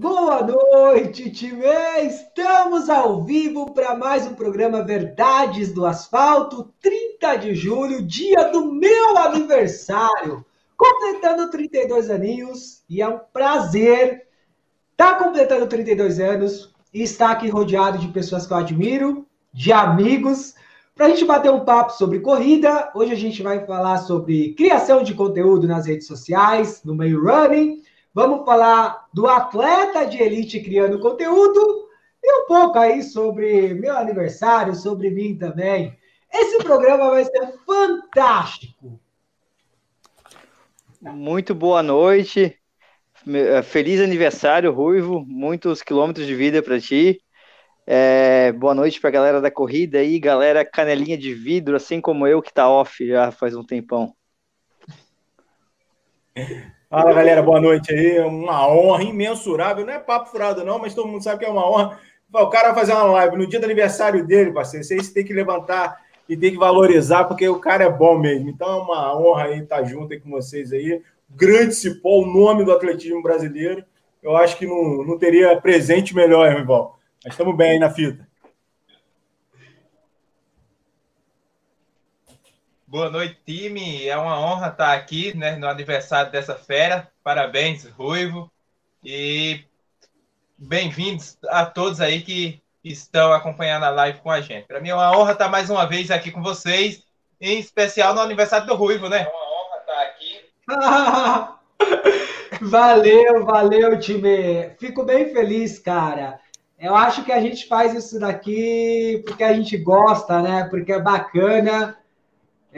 Boa noite, time! Estamos ao vivo para mais um programa Verdades do Asfalto, 30 de julho, dia do meu aniversário, completando 32 aninhos, e é um prazer estar tá completando 32 anos e estar aqui rodeado de pessoas que eu admiro, de amigos, para a gente bater um papo sobre corrida. Hoje a gente vai falar sobre criação de conteúdo nas redes sociais, no meio running, Vamos falar do atleta de elite criando conteúdo e um pouco aí sobre meu aniversário, sobre mim também. Esse programa vai ser fantástico. Muito boa noite. Eh, feliz aniversário, Ruivo. Muitos quilômetros de vida para ti. É, boa noite para a galera da corrida aí, galera canelinha de vidro, assim como eu que tá off já faz um tempão. Fala galera, boa noite aí. Uma honra imensurável. Não é papo furado, não, mas todo mundo sabe que é uma honra. O cara vai fazer uma live no dia do aniversário dele, parceiro. Isso aí você tem que levantar e tem que valorizar, porque o cara é bom mesmo. Então é uma honra aí estar junto aí com vocês aí. Grande Cipó, o nome do atletismo brasileiro. Eu acho que não, não teria presente melhor, irmão. Mas estamos bem aí na fita. Boa noite, time. É uma honra estar aqui né, no aniversário dessa fera. Parabéns, Ruivo. E bem-vindos a todos aí que estão acompanhando a live com a gente. Para mim é uma honra estar mais uma vez aqui com vocês, em especial no aniversário do Ruivo, né? É uma honra estar aqui. valeu, valeu, time. Fico bem feliz, cara. Eu acho que a gente faz isso daqui porque a gente gosta, né? Porque é bacana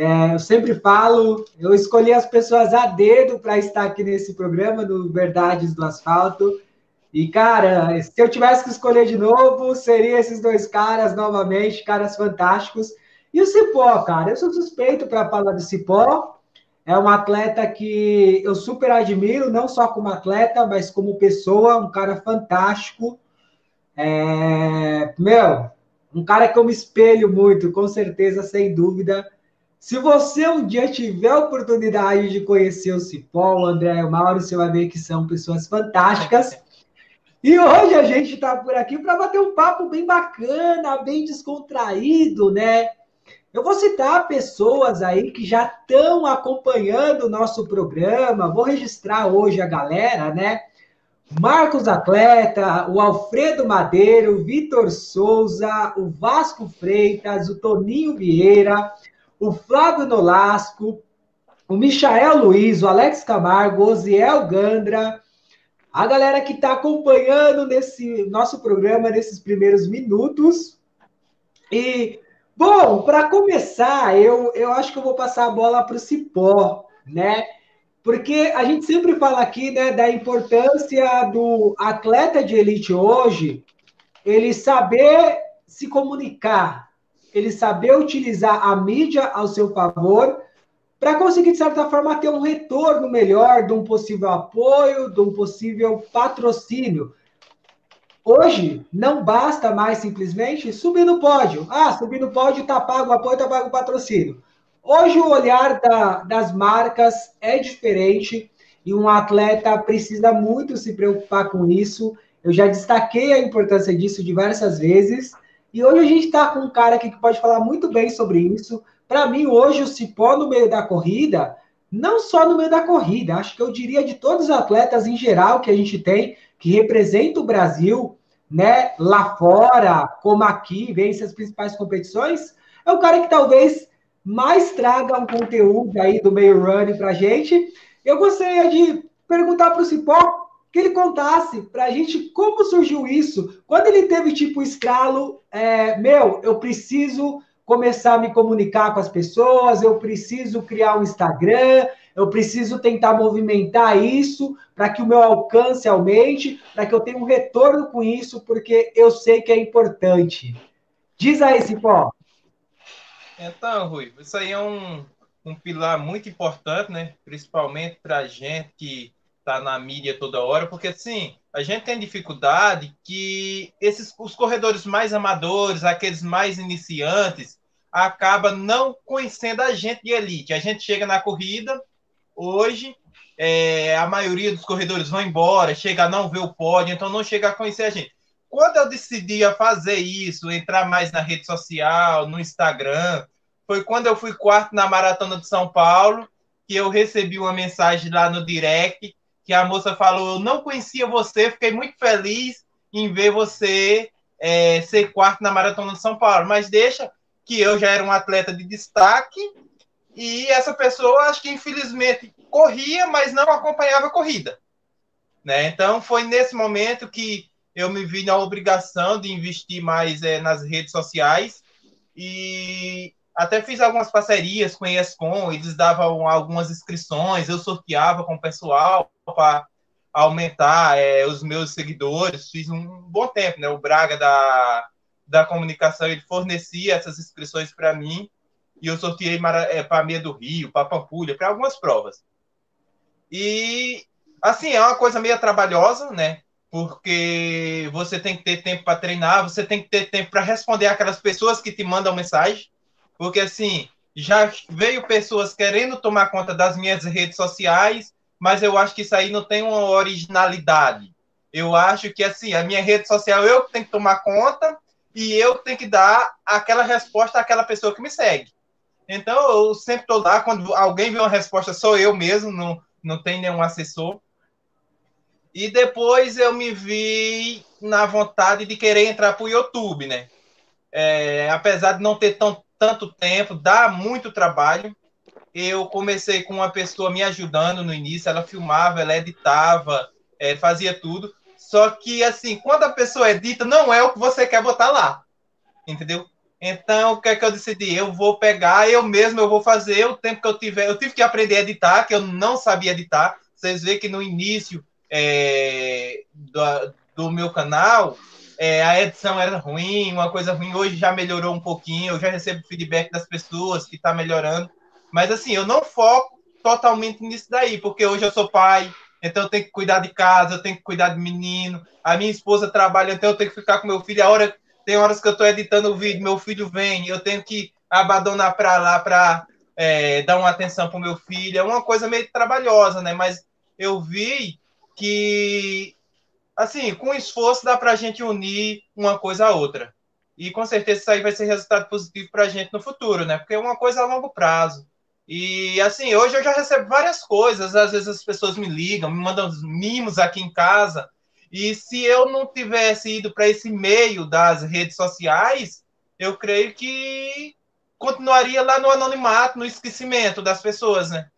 é, eu sempre falo, eu escolhi as pessoas a dedo para estar aqui nesse programa do Verdades do Asfalto. E, cara, se eu tivesse que escolher de novo, seria esses dois caras novamente, caras fantásticos. E o Cipó, cara, eu sou suspeito para falar do Cipó. É um atleta que eu super admiro, não só como atleta, mas como pessoa, um cara fantástico. É... Meu, um cara que eu me espelho muito, com certeza, sem dúvida. Se você um dia tiver a oportunidade de conhecer o Cipó, o André e o Mauro, você vai ver que são pessoas fantásticas. E hoje a gente está por aqui para bater um papo bem bacana, bem descontraído, né? Eu vou citar pessoas aí que já estão acompanhando o nosso programa. Vou registrar hoje a galera, né? Marcos Atleta, o Alfredo Madeiro, o Vitor Souza, o Vasco Freitas, o Toninho Vieira, o Flávio Nolasco, o Michael Luiz, o Alex Camargo, o Oziel Gandra, a galera que está acompanhando nesse nosso programa nesses primeiros minutos. E, bom, para começar, eu, eu acho que eu vou passar a bola para o Cipó, né? Porque a gente sempre fala aqui né, da importância do atleta de elite hoje, ele saber se comunicar, ele saber utilizar a mídia ao seu favor para conseguir, de certa forma, ter um retorno melhor de um possível apoio, de um possível patrocínio. Hoje, não basta mais simplesmente subir no pódio. Ah, subir no pódio, tá pago o apoio, tá pago o patrocínio. Hoje, o olhar da, das marcas é diferente e um atleta precisa muito se preocupar com isso. Eu já destaquei a importância disso diversas vezes. E hoje a gente está com um cara aqui que pode falar muito bem sobre isso. Para mim, hoje, o Cipó no meio da corrida, não só no meio da corrida, acho que eu diria de todos os atletas em geral que a gente tem, que representa o Brasil, né, lá fora, como aqui, vence as principais competições, é o cara que talvez mais traga um conteúdo aí do meio running para a gente. Eu gostaria de perguntar para o Cipó que ele contasse para a gente como surgiu isso. Quando ele teve tipo escalo, é, meu, eu preciso começar a me comunicar com as pessoas, eu preciso criar um Instagram, eu preciso tentar movimentar isso para que o meu alcance aumente, para que eu tenha um retorno com isso, porque eu sei que é importante. Diz aí, Cipó. Então, Rui, isso aí é um, um pilar muito importante, né? Principalmente para a gente que tá na mídia toda hora, porque assim, a gente tem dificuldade que esses os corredores mais amadores, aqueles mais iniciantes, acaba não conhecendo a gente de elite. A gente chega na corrida hoje, é, a maioria dos corredores vão embora, chega a não ver o pódio, então não chega a conhecer a gente. Quando eu decidi a fazer isso, entrar mais na rede social, no Instagram, foi quando eu fui quarto na Maratona de São Paulo, que eu recebi uma mensagem lá no direct, que a moça falou, eu não conhecia você, fiquei muito feliz em ver você é, ser quarto na Maratona de São Paulo, mas deixa que eu já era um atleta de destaque e essa pessoa, acho que infelizmente corria, mas não acompanhava a corrida. Né? Então foi nesse momento que eu me vi na obrigação de investir mais é, nas redes sociais e até fiz algumas parcerias com a ESCOM, eles davam algumas inscrições, eu sorteava com o pessoal para aumentar é, os meus seguidores, fiz um bom tempo, né? O Braga da, da comunicação, ele fornecia essas inscrições para mim, e eu sorteei é, para a Meia do Rio, para Pampulha, para algumas provas. E, assim, é uma coisa meio trabalhosa, né? Porque você tem que ter tempo para treinar, você tem que ter tempo para responder aquelas pessoas que te mandam mensagem, porque, assim, já veio pessoas querendo tomar conta das minhas redes sociais, mas eu acho que isso aí não tem uma originalidade. Eu acho que, assim, a minha rede social eu tenho que tomar conta e eu tenho que dar aquela resposta àquela pessoa que me segue. Então, eu sempre estou lá, quando alguém vê uma resposta, sou eu mesmo, não, não tem nenhum assessor. E depois eu me vi na vontade de querer entrar para o YouTube, né? É, apesar de não ter tão, tanto tempo, dá muito trabalho eu comecei com uma pessoa me ajudando no início, ela filmava, ela editava, é, fazia tudo. Só que, assim, quando a pessoa edita, não é o que você quer botar lá. Entendeu? Então, o que é que eu decidi? Eu vou pegar, eu mesmo eu vou fazer o tempo que eu tiver. Eu tive que aprender a editar, que eu não sabia editar. Vocês veem que no início é, do, do, meu canal, é, a edição era ruim, uma coisa ruim. Hoje já melhorou um pouquinho, eu já recebo feedback das pessoas que está melhorando. Mas assim, eu não foco totalmente nisso daí, porque hoje eu sou pai, então eu tenho que cuidar de casa, eu tenho que cuidar de menino. A minha esposa trabalha, então eu tenho que ficar com meu filho. A hora tem horas que eu estou editando o vídeo, meu filho vem, eu tenho que abandonar para lá para é, dar uma atenção para o meu filho. É uma coisa meio trabalhosa, né? Mas eu vi que, assim, com esforço dá para a gente unir uma coisa a outra. E com certeza isso aí vai ser resultado positivo para a gente no futuro, né? Porque é uma coisa a longo prazo. E assim, hoje eu já recebo várias coisas. Às vezes as pessoas me ligam, me mandam mimos aqui em casa. E se eu não tivesse ido para esse meio das redes sociais, eu creio que continuaria lá no anonimato, no esquecimento das pessoas, né?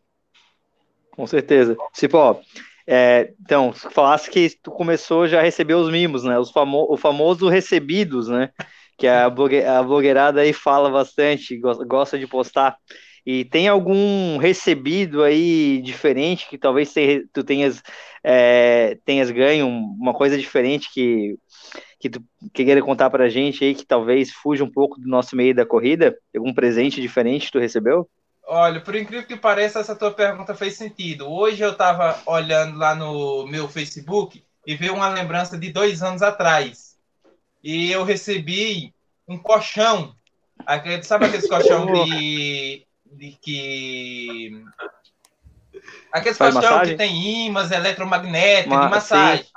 Com certeza. Tipo, é, então, falasse que tu começou já a receber os mimos, né? Os famo o famoso recebidos, né? Que a, blogue a blogueirada aí fala bastante, gosta de postar. E tem algum recebido aí diferente que talvez tu tenhas, é, tenhas ganho, uma coisa diferente que, que tu queira contar para a gente aí, que talvez fuja um pouco do nosso meio da corrida? Algum presente diferente que tu recebeu? Olha, por incrível que pareça, essa tua pergunta fez sentido. Hoje eu estava olhando lá no meu Facebook e vi uma lembrança de dois anos atrás. E eu recebi um colchão. Sabe aquele colchão de de que aqueles colchão que tem ímãs eletromagnéticos de massagem. Sim.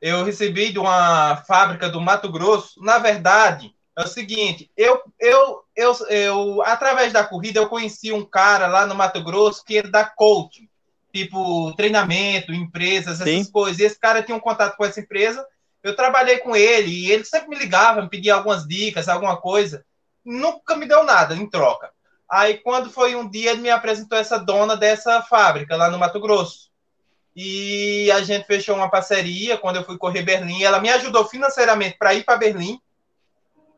Eu recebi de uma fábrica do Mato Grosso. Na verdade, é o seguinte, eu, eu, eu, eu, através da corrida, eu conheci um cara lá no Mato Grosso que ele dá coaching, tipo treinamento, empresas, essas Sim. coisas. E esse cara tinha um contato com essa empresa. Eu trabalhei com ele e ele sempre me ligava, me pedia algumas dicas, alguma coisa. Nunca me deu nada em troca. Aí, quando foi um dia, ele me apresentou essa dona dessa fábrica lá no Mato Grosso. E a gente fechou uma parceria quando eu fui correr Berlim. Ela me ajudou financeiramente para ir para Berlim.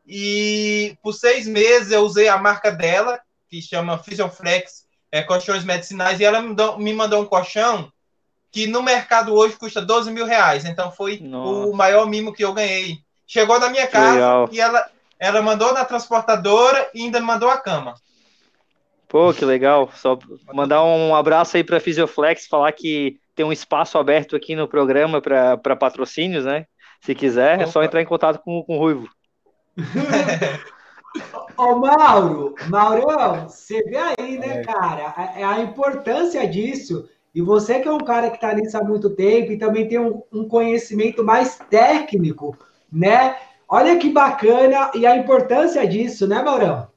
E por seis meses eu usei a marca dela, que chama Physioflex, é, colchões medicinais, e ela me, me mandou um colchão que no mercado hoje custa 12 mil reais. Então foi Nossa. o maior mimo que eu ganhei. Chegou na minha casa Legal. e ela, ela mandou na transportadora e ainda mandou a cama. Pô, que legal. Só mandar um abraço aí para Fisioflex, falar que tem um espaço aberto aqui no programa para patrocínios, né? Se quiser, Opa. é só entrar em contato com, com o Ruivo. Ô, Mauro, Maurão, você vê aí, né, é. cara, a, a, importância disso. E você que é um cara que está nisso há muito tempo e também tem um, um conhecimento mais técnico, né? Olha que bacana e a importância disso, né, Maurão?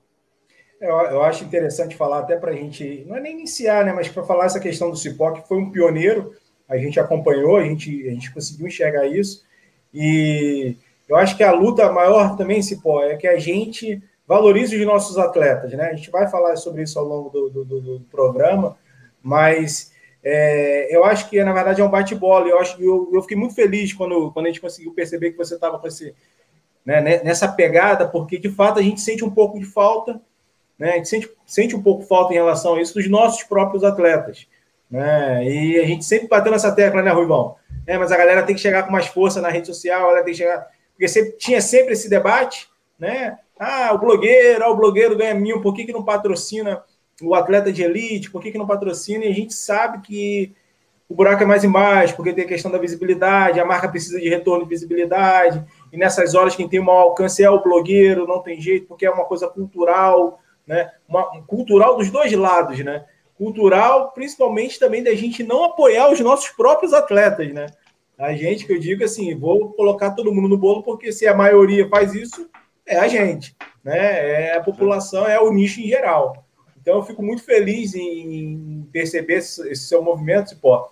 Eu, eu acho interessante falar até para a gente, não é nem iniciar, né, mas para falar essa questão do Cipó, que foi um pioneiro, a gente acompanhou, a gente, a gente conseguiu enxergar isso, e eu acho que a luta maior também, Cipó, é que a gente valorize os nossos atletas, né? A gente vai falar sobre isso ao longo do, do, do, do programa, mas é, eu acho que na verdade é um bate-bola. Eu acho eu, eu fiquei muito feliz quando, quando a gente conseguiu perceber que você estava com esse né, nessa pegada, porque de fato a gente sente um pouco de falta, né? A gente sente, sente um pouco falta em relação a isso dos nossos próprios atletas. Né? E a gente sempre bateu nessa tecla, né, Ruivão? É, mas a galera tem que chegar com mais força na rede social, ela tem que chegar. Porque sempre, tinha sempre esse debate, né? Ah, o blogueiro, ah, o blogueiro ganha mil, por que, que não patrocina o atleta de elite, por que, que não patrocina? E a gente sabe que o buraco é mais embaixo, porque tem a questão da visibilidade, a marca precisa de retorno de visibilidade, e nessas horas quem tem o maior alcance é o blogueiro, não tem jeito, porque é uma coisa cultural, né? Uma, um cultural dos dois lados, né? Cultural, principalmente também da gente não apoiar os nossos próprios atletas, né? A gente, que eu digo assim, vou colocar todo mundo no bolo, porque se a maioria faz isso, é a gente, né? É a população, é o nicho em geral. Então eu fico muito feliz em perceber esse, seu movimento, Cipó.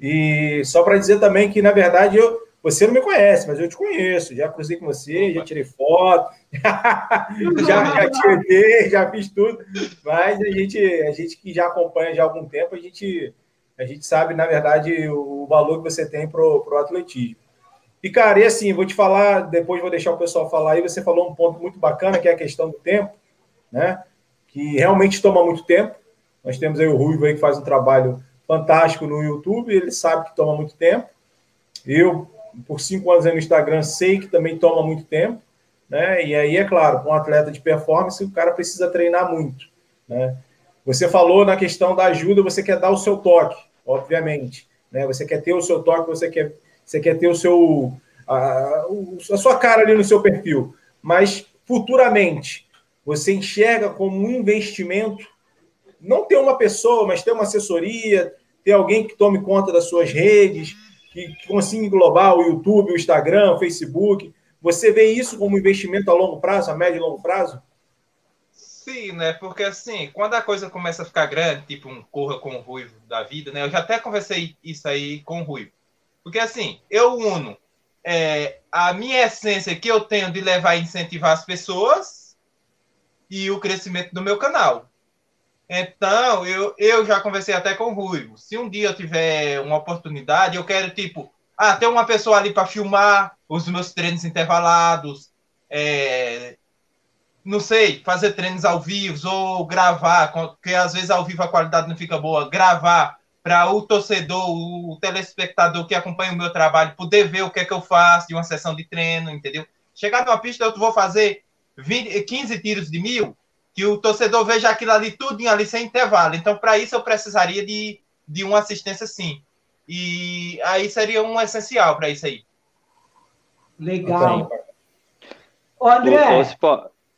E só para dizer também que, na verdade, eu, você não me conhece, mas eu te conheço. Já cruzei com você, já tirei foto, já, já tirei, já fiz tudo. Mas a gente, a gente que já acompanha já há algum tempo, a gente, a gente sabe, na verdade, o valor que você tem para o atletismo. E, cara, e assim, vou te falar, depois vou deixar o pessoal falar aí, você falou um ponto muito bacana, que é a questão do tempo, né? Que realmente toma muito tempo. Nós temos aí o Ruivo aí que faz um trabalho fantástico no YouTube, ele sabe que toma muito tempo. Eu, por cinco anos aí no Instagram, sei que também toma muito tempo, né? E aí, é claro, com um atleta de performance, o cara precisa treinar muito, né? Você falou na questão da ajuda, você quer dar o seu toque, obviamente, né? Você quer ter o seu toque, você quer você quer ter o seu a, a sua cara ali no seu perfil, mas futuramente você enxerga como um investimento não ter uma pessoa, mas ter uma assessoria, ter alguém que tome conta das suas redes, que, que consiga englobar o YouTube, o Instagram, o Facebook. Você vê isso como investimento a longo prazo, a médio e longo prazo? Sim, né? Porque assim, quando a coisa começa a ficar grande, tipo um corra com o ruivo da vida, né? Eu já até conversei isso aí com o ruivo. Porque assim, eu uno é, a minha essência que eu tenho de levar e incentivar as pessoas e o crescimento do meu canal. Então, eu, eu já conversei até com o Ruivo. Se um dia eu tiver uma oportunidade, eu quero, tipo, ah, ter uma pessoa ali para filmar os meus treinos intervalados, é, não sei, fazer treinos ao vivo ou gravar, porque às vezes ao vivo a qualidade não fica boa, gravar para o torcedor, o telespectador que acompanha o meu trabalho poder ver o que é que eu faço de uma sessão de treino, entendeu? Chegar numa pista, eu vou fazer 20, 15 tiros de mil, que o torcedor veja aquilo ali tudo ali sem intervalo. Então, para isso, eu precisaria de, de uma assistência sim. E aí seria um essencial para isso aí. Legal. Ô, André.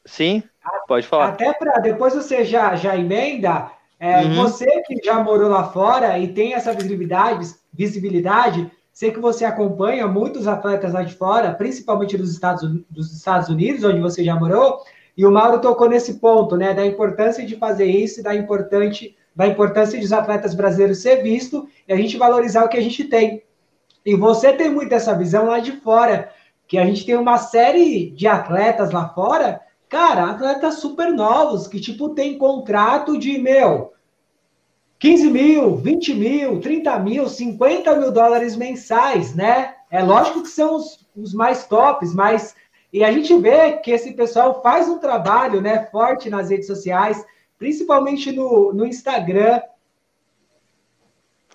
Sim, pode falar. Até para depois você já, já emenda é, uhum. Você que já morou lá fora e tem essa visibilidade, visibilidade, sei que você acompanha muitos atletas lá de fora, principalmente dos Estados, dos Estados Unidos, onde você já morou, e o Mauro tocou nesse ponto, né, da importância de fazer isso, da, importante, da importância de os atletas brasileiros ser visto e a gente valorizar o que a gente tem. E você tem muito essa visão lá de fora, que a gente tem uma série de atletas lá fora Cara, atletas super novos, que, tipo, tem contrato de, meu, 15 mil, 20 mil, 30 mil, 50 mil dólares mensais, né? É lógico que são os, os mais tops, mas. E a gente vê que esse pessoal faz um trabalho, né, forte nas redes sociais, principalmente no, no Instagram.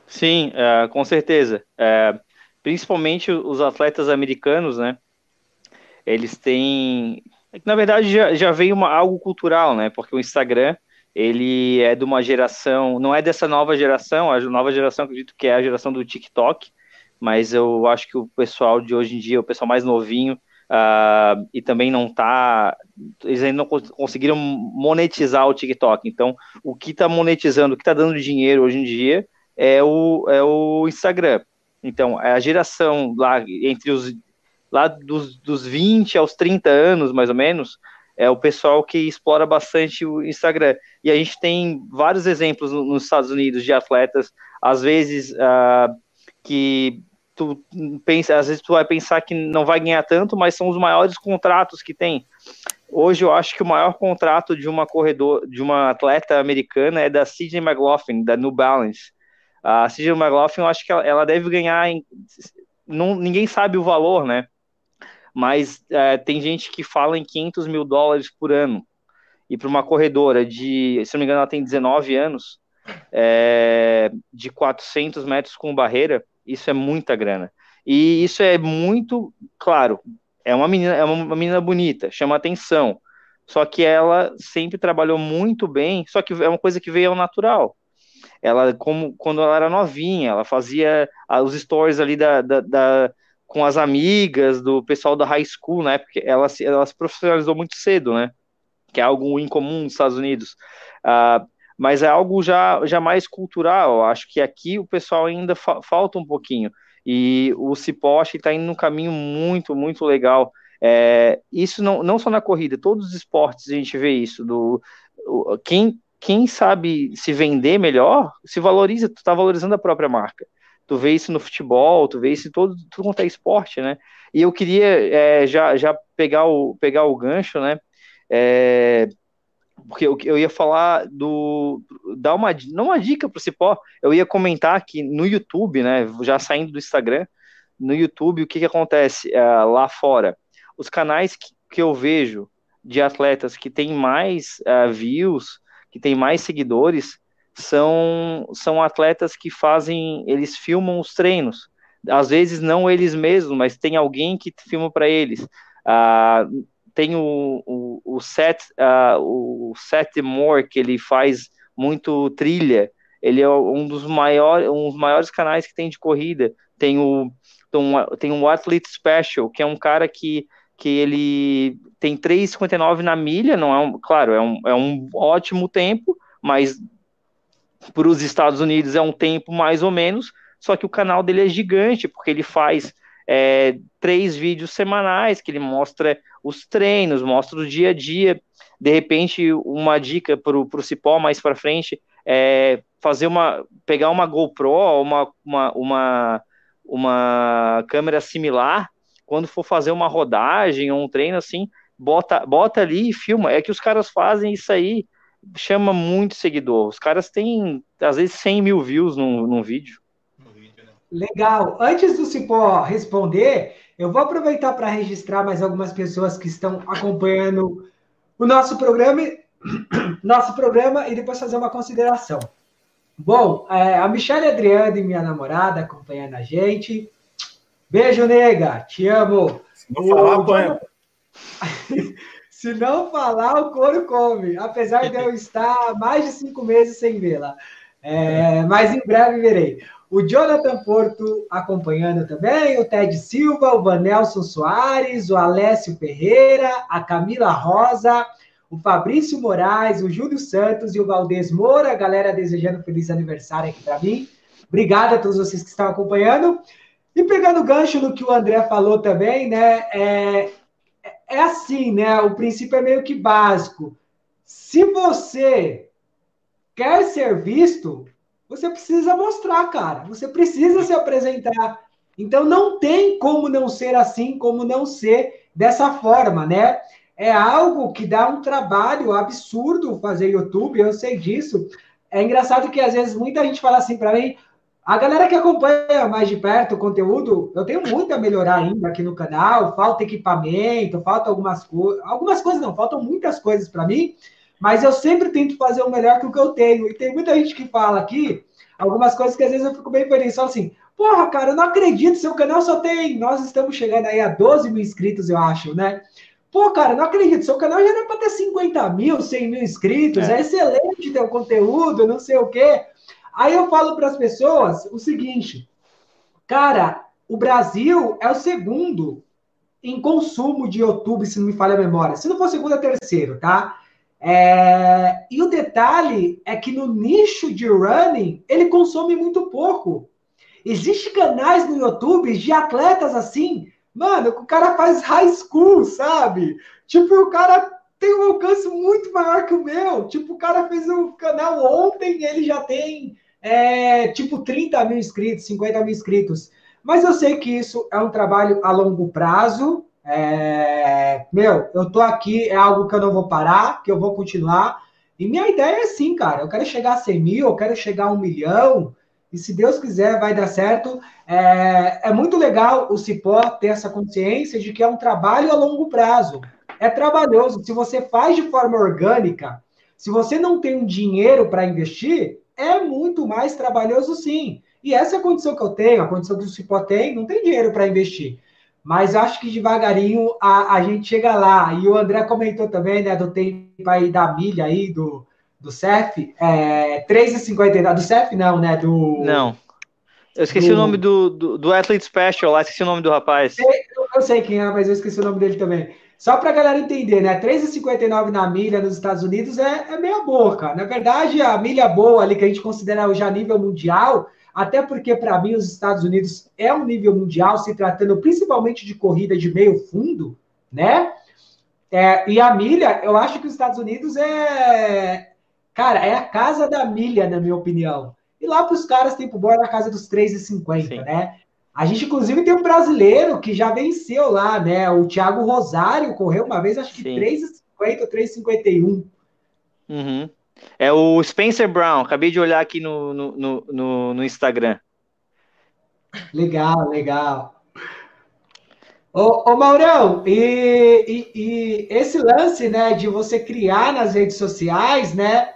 Sim, é, com certeza. É, principalmente os atletas americanos, né? Eles têm é que, na verdade, já, já veio uma, algo cultural, né? Porque o Instagram, ele é de uma geração, não é dessa nova geração, a nova geração, acredito que é a geração do TikTok, mas eu acho que o pessoal de hoje em dia, o pessoal mais novinho, uh, e também não tá, eles ainda não conseguiram monetizar o TikTok. Então, o que está monetizando, o que está dando dinheiro hoje em dia é o, é o Instagram. Então, a geração lá entre os lá dos, dos 20 aos 30 anos, mais ou menos, é o pessoal que explora bastante o Instagram. E a gente tem vários exemplos nos Estados Unidos de atletas, às vezes uh, que tu pensa, às vezes tu vai pensar que não vai ganhar tanto, mas são os maiores contratos que tem. Hoje eu acho que o maior contrato de uma corredor, de uma atleta americana é da Sidney McLaughlin, da New Balance. A Sidney McLaughlin, eu acho que ela, ela deve ganhar, em, não, ninguém sabe o valor, né? Mas é, tem gente que fala em 500 mil dólares por ano. E para uma corredora de, se não me engano, ela tem 19 anos, é, de 400 metros com barreira, isso é muita grana. E isso é muito, claro, é uma menina, é uma menina bonita, chama atenção. Só que ela sempre trabalhou muito bem, só que é uma coisa que veio ao natural. Ela, como quando ela era novinha, ela fazia os stories ali da, da, da com as amigas do pessoal da high school, né? Porque ela, ela se profissionalizou muito cedo, né? Que é algo incomum nos Estados Unidos. Uh, mas é algo já, já mais cultural. Acho que aqui o pessoal ainda fa falta um pouquinho. E o Cipó está indo num caminho muito, muito legal. É, isso não, não só na corrida, todos os esportes a gente vê isso. Do, quem, quem sabe se vender melhor, se valoriza, tu está valorizando a própria marca. Tu vê isso no futebol, tu vê isso em todo, tudo quanto é esporte, né? E eu queria é, já, já pegar, o, pegar o gancho, né? É, porque eu, eu ia falar do dar uma não uma dica para o Cipó, eu ia comentar que no YouTube, né, já saindo do Instagram, no YouTube o que, que acontece uh, lá fora, os canais que, que, eu vejo de atletas que têm mais uh, views, que têm mais seguidores, são são atletas que fazem, eles filmam os treinos, às vezes não eles mesmos, mas tem alguém que filma para eles. Uh, tem o, o, o Seth, uh, o Seth Moore, que ele faz muito trilha, ele é um dos maiores, um dos maiores canais que tem de corrida, tem o tem um Athlete Special, que é um cara que, que ele tem 3,59 na milha, não é um, claro, é um, é um ótimo tempo, mas para os Estados Unidos é um tempo mais ou menos, só que o canal dele é gigante, porque ele faz é, três vídeos semanais que ele mostra os treinos, mostra o dia a dia. De repente, uma dica para o Cipó mais para frente é fazer uma, pegar uma GoPro, uma, uma, uma, uma câmera similar, quando for fazer uma rodagem ou um treino assim, bota, bota ali e filma. É que os caras fazem isso aí, chama muito seguidor. Os caras têm, às vezes, 100 mil views num, num vídeo. Legal. Antes do Cipó responder, eu vou aproveitar para registrar mais algumas pessoas que estão acompanhando o nosso programa, nosso programa e depois fazer uma consideração. Bom, é, a Michelle Adriane, minha namorada, acompanhando a gente. Beijo, nega. Te amo. Se não falar, põe. Se não falar, o couro come. Apesar de eu estar mais de cinco meses sem vê-la. É, mas em breve verei o Jonathan Porto acompanhando também, o Ted Silva, o Vanelson Soares, o Alessio Ferreira, a Camila Rosa, o Fabrício Moraes, o Júlio Santos e o Valdez Moura, a galera desejando feliz aniversário aqui para mim. Obrigado a todos vocês que estão acompanhando. E pegando gancho no que o André falou também, né? É, é assim, né? O princípio é meio que básico. Se você quer ser visto, você precisa mostrar, cara. Você precisa se apresentar. Então não tem como não ser assim, como não ser dessa forma, né? É algo que dá um trabalho absurdo fazer YouTube, eu sei disso. É engraçado que às vezes muita gente fala assim para mim, a galera que acompanha mais de perto o conteúdo, eu tenho muito a melhorar ainda aqui no canal, falta equipamento, falta algumas coisas, algumas coisas não, faltam muitas coisas para mim, mas eu sempre tento fazer o melhor que o que eu tenho. E tem muita gente que fala aqui algumas coisas que às vezes eu fico bem feliz. Só assim, porra, cara, eu não acredito, seu canal só tem. Nós estamos chegando aí a 12 mil inscritos, eu acho, né? Pô, cara, não acredito, seu canal já era para ter 50 mil, 100 mil inscritos, é, é excelente teu conteúdo, não sei o quê. Aí eu falo para as pessoas o seguinte, cara, o Brasil é o segundo em consumo de YouTube, se não me falha a memória. Se não for segundo, é terceiro, tá? É, e o detalhe é que no nicho de running, ele consome muito pouco. Existem canais no YouTube de atletas assim, mano, o cara faz high school, sabe? Tipo, o cara tem um alcance muito maior que o meu. Tipo, o cara fez um canal ontem ele já tem, é, tipo, 30 mil inscritos, 50 mil inscritos. Mas eu sei que isso é um trabalho a longo prazo. É, meu, eu tô aqui, é algo que eu não vou parar, que eu vou continuar. E minha ideia é assim, cara. Eu quero chegar a 100 mil, eu quero chegar a um milhão. E se Deus quiser, vai dar certo. É, é muito legal o Cipó ter essa consciência de que é um trabalho a longo prazo. É trabalhoso. Se você faz de forma orgânica, se você não tem um dinheiro para investir, é muito mais trabalhoso sim. E essa é a condição que eu tenho, a condição que o Cipó tem, não tem dinheiro para investir. Mas acho que devagarinho a, a gente chega lá. E o André comentou também, né, do tempo aí da milha aí, do, do CEF, é, 3,59. Do CEF não, né? Do. Não. Eu esqueci do... o nome do, do, do Athlete Special lá, esqueci o nome do rapaz. Eu, eu sei quem é, mas eu esqueci o nome dele também. Só para a galera entender, né? 3,59 na milha nos Estados Unidos é, é meia boca. Na verdade, a milha boa ali que a gente considera já nível mundial, até porque para mim os Estados Unidos é um nível mundial, se tratando principalmente de corrida de meio fundo, né? É, e a milha, eu acho que os Estados Unidos é, Cara, é a casa da milha, na minha opinião. E lá para os caras, tempo bom é na casa dos 3,50, né? A gente, inclusive, tem um brasileiro que já venceu lá, né? O Thiago Rosário correu uma vez, acho que 3,50 ou 3,51. Uhum. É o Spencer Brown, acabei de olhar aqui no, no, no, no Instagram. Legal, legal. Ô, ô Maurão, e, e, e, esse lance, né, de você criar nas redes sociais, né,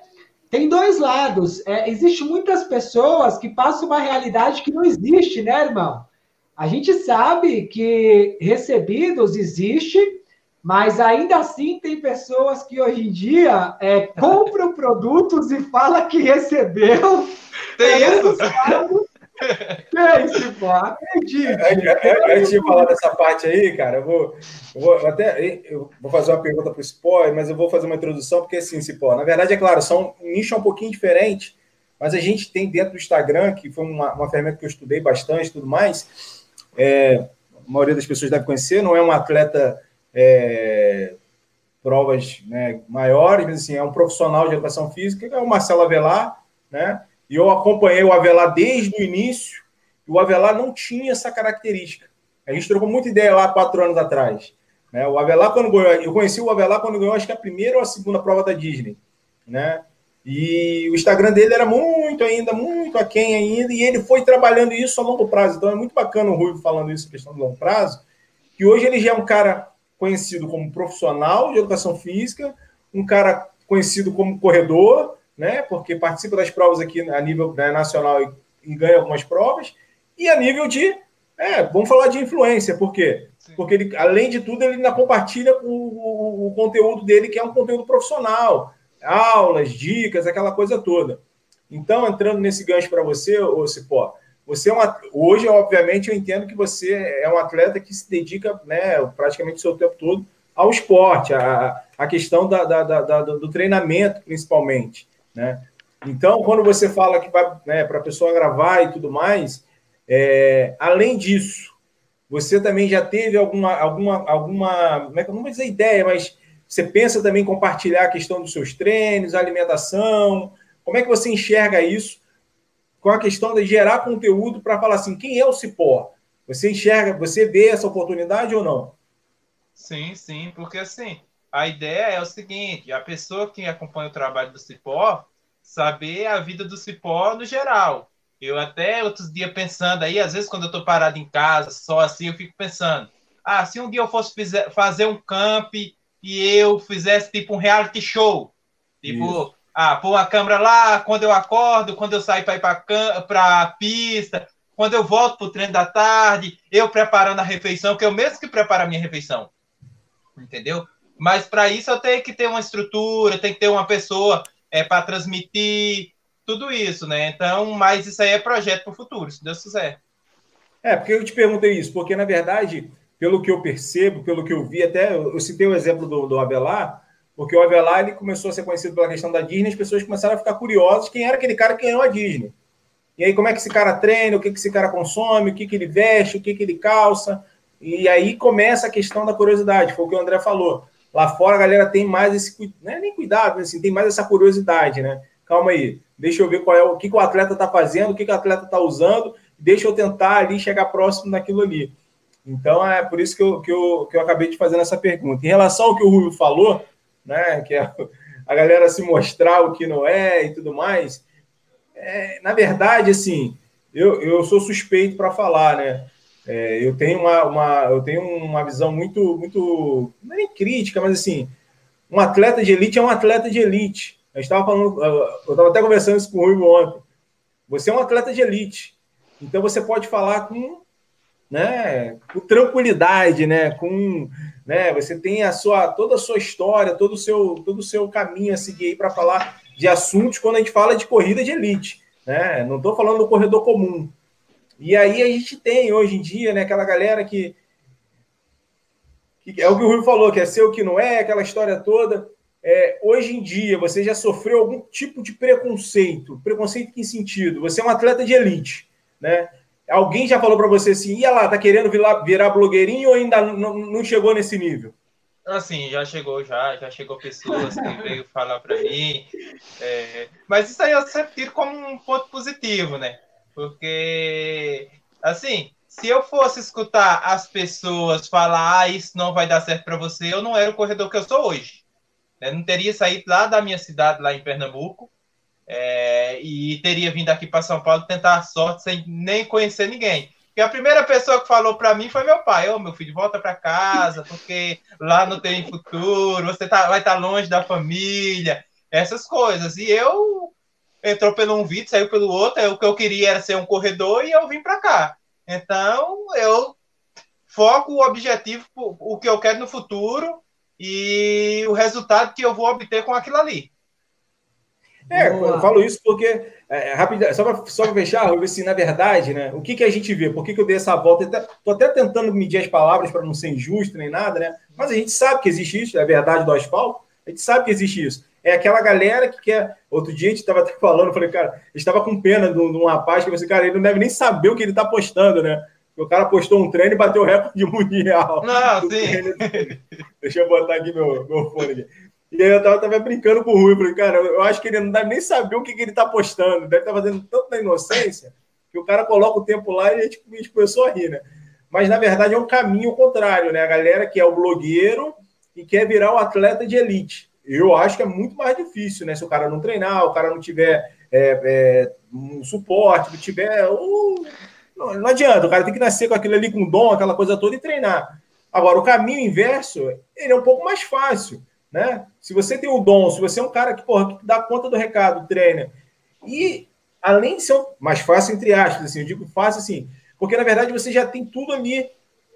tem dois lados. É, Existem muitas pessoas que passam uma realidade que não existe, né, irmão? A gente sabe que recebidos existe, mas ainda assim tem pessoas que hoje em dia é, compram produtos e falam que recebeu. Tem é, isso? Tem isso, pô, acredite. Antes de falar dessa parte aí, cara, eu vou, eu vou até eu vou fazer uma pergunta para o Cipó, mas eu vou fazer uma introdução, porque assim, Cipó, na verdade, é claro, são um nicho um pouquinho diferente, mas a gente tem dentro do Instagram, que foi uma, uma ferramenta que eu estudei bastante e tudo mais, é, a maioria das pessoas deve conhecer, não é um atleta é, provas né, maiores, mas assim, é um profissional de educação física, é o Marcelo Avelar, né? E eu acompanhei o Avelar desde o início, e o Avelar não tinha essa característica. A gente trocou muita ideia lá quatro anos atrás. Né? O Avelar, quando ganhou, eu conheci o Avelar quando ganhou, acho que a primeira ou a segunda prova da Disney. Né? E o Instagram dele era muito ainda, muito aquém ainda, e ele foi trabalhando isso a longo prazo. Então é muito bacana o Rui falando isso, questão do longo prazo, que hoje ele já é um cara conhecido como profissional de educação física, um cara conhecido como corredor, né? Porque participa das provas aqui a nível né, nacional e, e, ganha algumas provas, e a nível de. É, vamos falar de influência, por quê? Sim. Porque ele, além de tudo, ele ainda compartilha o, o, o conteúdo dele, que é um conteúdo profissional, aulas, dicas, aquela coisa toda. Então, entrando nesse gancho para você, ô Cipó, você é uma, hoje, obviamente, eu entendo que você é um atleta que se dedica né, praticamente o seu tempo todo ao esporte, a, a questão da, da, da, do treinamento, principalmente. Né? Então, quando você fala que vai né, para a pessoa gravar e tudo mais, é, além disso, você também já teve alguma, alguma, alguma, como é não vou dizer ideia, mas você pensa também em compartilhar a questão dos seus treinos, alimentação? Como é que você enxerga isso com a questão de gerar conteúdo para falar assim, quem é o Cipó? Você enxerga, você vê essa oportunidade ou não? Sim, sim, porque assim, a ideia é o seguinte: a pessoa que acompanha o trabalho do Cipó saber a vida do Cipó no geral. Eu até outros dias pensando aí, às vezes quando eu estou parado em casa, só assim, eu fico pensando: ah, se um dia eu fosse fazer um camp e eu fizesse tipo um reality show, tipo, Isso. ah, pôr a câmera lá quando eu acordo, quando eu saio para ir para a pista, quando eu volto para o treino da tarde, eu preparando a refeição, que eu mesmo que preparo a minha refeição. Entendeu? Mas para isso eu tenho que ter uma estrutura, tem que ter uma pessoa é, para transmitir tudo isso, né? Então, mas isso aí é projeto para o futuro, se Deus quiser. É, porque eu te perguntei isso, porque na verdade, pelo que eu percebo, pelo que eu vi, até eu citei o exemplo do, do Abelar, Porque o Avelar ele começou a ser conhecido pela questão da Disney, as pessoas começaram a ficar curiosas quem era aquele cara que ganhou a Disney. E aí, como é que esse cara treina, o que, que esse cara consome, o que, que ele veste, o que, que ele calça. E aí começa a questão da curiosidade, foi o que o André falou. Lá fora a galera tem mais esse, não é nem cuidado, assim, tem mais essa curiosidade, né? Calma aí, deixa eu ver qual é o que, que o atleta está fazendo, o que, que o atleta está usando, deixa eu tentar ali chegar próximo daquilo ali. Então é por isso que eu, que eu, que eu acabei de fazer essa pergunta. Em relação ao que o Rubio falou, né? Que é a galera se mostrar o que não é e tudo mais. É, na verdade, assim, eu, eu sou suspeito para falar, né? É, eu tenho uma, uma, eu tenho uma visão muito, muito, não é nem crítica, mas assim, um atleta de elite é um atleta de elite. Gente estava falando, eu estava até conversando isso com o Rui ontem. Você é um atleta de elite, então você pode falar com, né, com tranquilidade, né, com né? Você tem a sua toda a sua história, todo o seu todo o seu caminho a seguir para falar de assuntos quando a gente fala de corrida de elite, né? Não estou falando do corredor comum. E aí a gente tem hoje em dia, né, aquela galera que, que é o que o Rui falou, que é ser o que não é, aquela história toda. É, hoje em dia, você já sofreu algum tipo de preconceito? Preconceito em que sentido? Você é um atleta de elite, né? Alguém já falou para você assim, ia lá, tá querendo virar, virar blogueirinho ou ainda não, chegou nesse nível? Assim, já chegou, já, já chegou pessoas que veio falar para mim. É, mas isso aí eu sempre tiro como um ponto positivo, né? Porque, assim, se eu fosse escutar as pessoas falar, ah, isso não vai dar certo para você, eu não era o corredor que eu sou hoje. Eu não teria saído lá da minha cidade, lá em Pernambuco, é, e teria vindo aqui para São Paulo tentar a sorte sem nem conhecer ninguém. Porque a primeira pessoa que falou para mim foi meu pai: Ô oh, meu filho, volta para casa, porque lá não tem futuro, você tá, vai estar tá longe da família, essas coisas. E eu entrou pelo um vídeo, saiu pelo outro. o que eu queria era ser um corredor e eu vim para cá. Então eu foco o objetivo, o que eu quero no futuro e o resultado que eu vou obter com aquilo ali. É, Boa. eu falo isso porque, é, é rápido, só para só fechar, ver se na verdade, né, o que, que a gente vê, por que, que eu dei essa volta? Estou até tentando medir as palavras para não ser injusto nem nada, né? Mas a gente sabe que existe isso, é a verdade do asfalto, a gente sabe que existe isso. É aquela galera que quer. Outro dia a gente estava falando, falei, cara, estava com pena de um rapaz que eu falei, cara, ele não deve nem saber o que ele está postando, né? O cara postou um treino e bateu o recorde mundial. Não, sim. Deixa eu botar aqui meu, meu fone aqui. E aí eu tava, tava brincando com o Rui, falei, cara, eu acho que ele não deve nem saber o que, que ele tá postando, deve estar tá fazendo tanto na inocência que o cara coloca o tempo lá e a gente, a gente começou a rir, né? Mas na verdade é um caminho contrário, né? A galera que é o blogueiro e quer virar o um atleta de elite. Eu acho que é muito mais difícil, né? Se o cara não treinar, o cara não tiver é, é, um suporte, não tiver. Uh, não, não adianta, o cara tem que nascer com aquilo ali com dom, aquela coisa toda e treinar. Agora, o caminho inverso, ele é um pouco mais fácil né? Se você tem o dom, se você é um cara que, porra, que dá conta do recado, treina, e além de ser um, mais fácil, entre aspas, assim, eu digo fácil assim, porque na verdade você já tem tudo ali,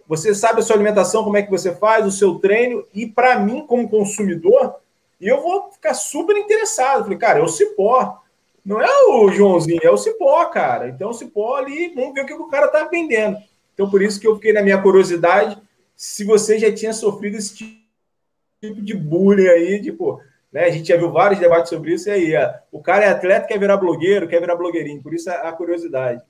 você sabe a sua alimentação, como é que você faz, o seu treino, e para mim, como consumidor, eu vou ficar super interessado. Falei, cara, é o Cipó. Não é o Joãozinho, é o Cipó, cara. Então, o Cipó ali, vamos ver o que o cara tá vendendo. Então, por isso que eu fiquei na minha curiosidade se você já tinha sofrido esse tipo tipo de bullying aí, tipo, né? A gente já viu vários debates sobre isso, e aí, ó, o cara é atleta, quer virar blogueiro, quer virar blogueirinho, por isso a, a curiosidade.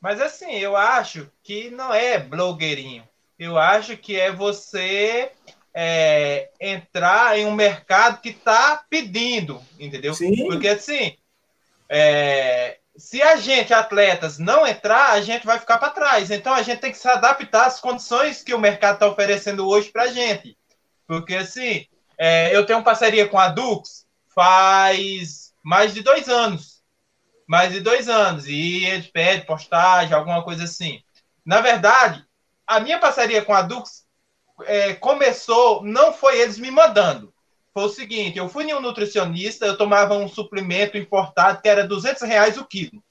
Mas assim, eu acho que não é blogueirinho. Eu acho que é você é, entrar em um mercado que está pedindo, entendeu? Sim. Porque assim, é, se a gente, atletas, não entrar, a gente vai ficar para trás. Então a gente tem que se adaptar às condições que o mercado está oferecendo hoje para a gente. Porque, assim, é, eu tenho parceria com a Dux faz mais de dois anos. Mais de dois anos. E eles pedem postagem, alguma coisa assim. Na verdade, a minha parceria com a Dux é, começou, não foi eles me mandando. Foi o seguinte, eu fui em um nutricionista, eu tomava um suplemento importado que era 200 reais o quilo.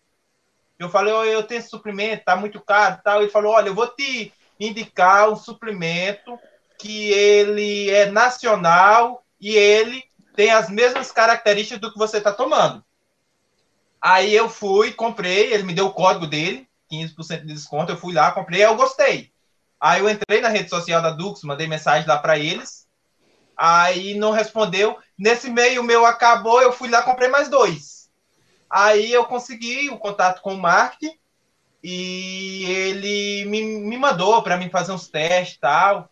Eu falei, oh, eu tenho esse suplemento, tá muito caro tal. Ele falou, olha, eu vou te indicar um suplemento que ele é nacional e ele tem as mesmas características do que você está tomando. Aí eu fui, comprei, ele me deu o código dele, 15% de desconto, eu fui lá, comprei, eu gostei. Aí eu entrei na rede social da Dux, mandei mensagem lá para eles. Aí não respondeu. Nesse meio, o meu acabou, eu fui lá comprei mais dois. Aí eu consegui o contato com o marketing e ele me, me mandou para mim fazer uns testes e tal.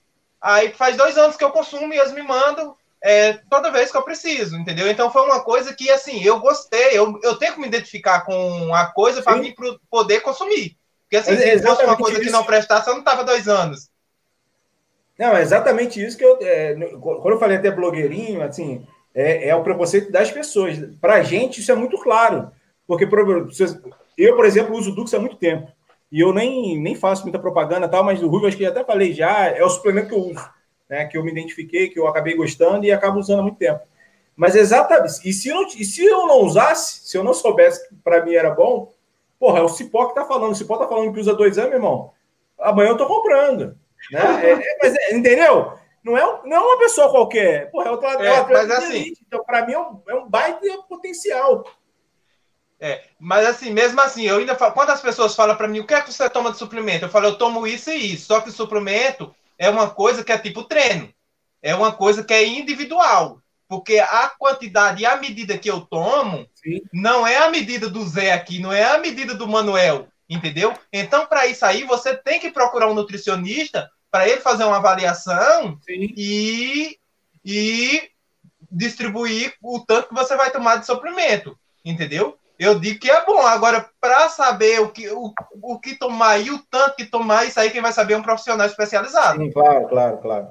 Aí faz dois anos que eu consumo e eles me mandam é, toda vez que eu preciso, entendeu? Então foi uma coisa que, assim, eu gostei, eu, eu tenho que me identificar com a coisa para mim poder consumir. Porque, assim, é, se fosse uma coisa isso. que não prestasse, eu não tava dois anos. Não, é exatamente isso que eu. É, quando eu falei até blogueirinho, assim, é, é o preconceito das pessoas. Para a gente, isso é muito claro. Porque, eu, por exemplo, uso o Dux há muito tempo. E eu nem, nem faço muita propaganda tal, mas o Rubio, acho que até falei já, é o suplemento que eu uso, né? Que eu me identifiquei, que eu acabei gostando e acabo usando há muito tempo. Mas exatamente, e se, não, e se eu não usasse, se eu não soubesse que para mim era bom, porra, é o Cipó que tá falando. O Cipó tá falando que usa dois anos, meu irmão. Amanhã eu tô comprando. Né? É, é, mas, é, entendeu? Não é, não é uma pessoa qualquer. Porra, é o é, é mas assim, Então, para mim, é um, é um baita potencial. É, mas assim, mesmo assim, eu ainda falo, quando as pessoas falam para mim, o que é que você toma de suplemento? Eu falo, eu tomo isso e isso. Só que o suplemento é uma coisa que é tipo treino. É uma coisa que é individual. Porque a quantidade e a medida que eu tomo Sim. não é a medida do Zé aqui, não é a medida do Manuel, entendeu? Então, para isso aí, você tem que procurar um nutricionista para ele fazer uma avaliação e, e distribuir o tanto que você vai tomar de suplemento, entendeu? Eu digo que é bom. Agora, para saber o que, o, o que tomar e o tanto que tomar, isso aí quem vai saber é um profissional especializado. Sim, claro, claro, claro.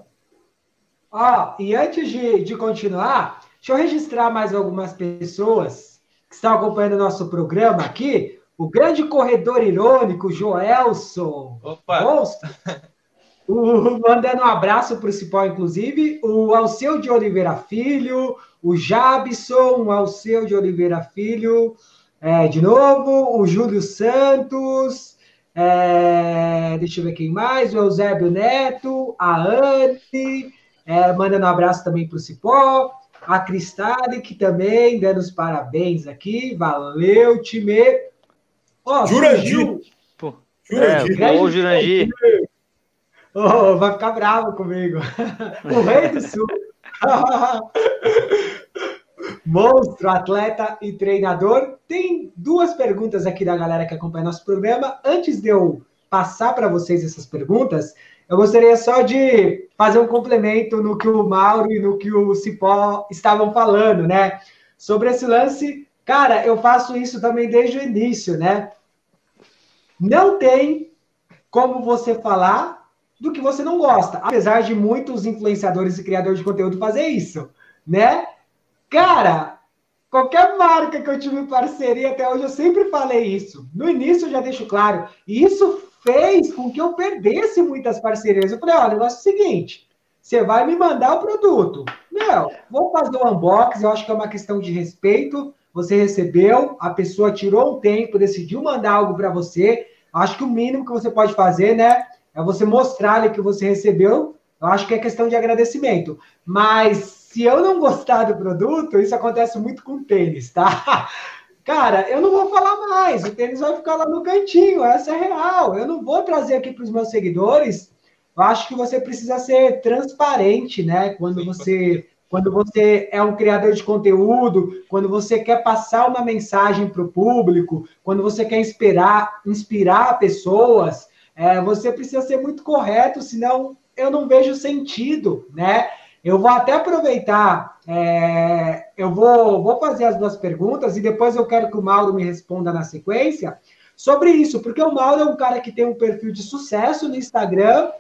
Ó, e antes de, de continuar, deixa eu registrar mais algumas pessoas que estão acompanhando o nosso programa aqui. O grande corredor irônico, Joelson. Opa! Monstro. O, mandando um abraço principal, inclusive, o Alceu de Oliveira Filho, o Jabson, o Alceu de Oliveira Filho, é, de novo, o Júlio Santos, é, deixa eu ver quem mais, o Eusébio Neto, a Anne, é, mandando um abraço também para o Cipó, a Cristale, que também dando os parabéns aqui, valeu, time. Oh, Jurandir. Jurandir. É, o Jurandir. Oh, vai ficar bravo comigo. o rei do sul. Monstro, atleta e treinador. Tem duas perguntas aqui da galera que acompanha nosso programa. Antes de eu passar para vocês essas perguntas, eu gostaria só de fazer um complemento no que o Mauro e no que o Cipó estavam falando, né? Sobre esse lance. Cara, eu faço isso também desde o início, né? Não tem como você falar do que você não gosta, apesar de muitos influenciadores e criadores de conteúdo fazer isso, né? Cara, qualquer marca que eu tive parceria até hoje, eu sempre falei isso. No início eu já deixo claro. E isso fez com que eu perdesse muitas parcerias. Eu falei, olha, o negócio é o seguinte, você vai me mandar o produto. Meu, vou fazer o unboxing, eu acho que é uma questão de respeito. Você recebeu, a pessoa tirou um tempo, decidiu mandar algo para você. Acho que o mínimo que você pode fazer, né, é você mostrar que você recebeu. Eu acho que é questão de agradecimento. Mas se eu não gostar do produto, isso acontece muito com tênis, tá? Cara, eu não vou falar mais, o tênis vai ficar lá no cantinho, essa é real. Eu não vou trazer aqui para os meus seguidores. Eu acho que você precisa ser transparente, né? Quando você, quando você é um criador de conteúdo, quando você quer passar uma mensagem para o público, quando você quer inspirar, inspirar pessoas, é, você precisa ser muito correto, senão eu não vejo sentido, né? Eu vou até aproveitar, é, eu vou, vou fazer as duas perguntas e depois eu quero que o Mauro me responda na sequência sobre isso, porque o Mauro é um cara que tem um perfil de sucesso no Instagram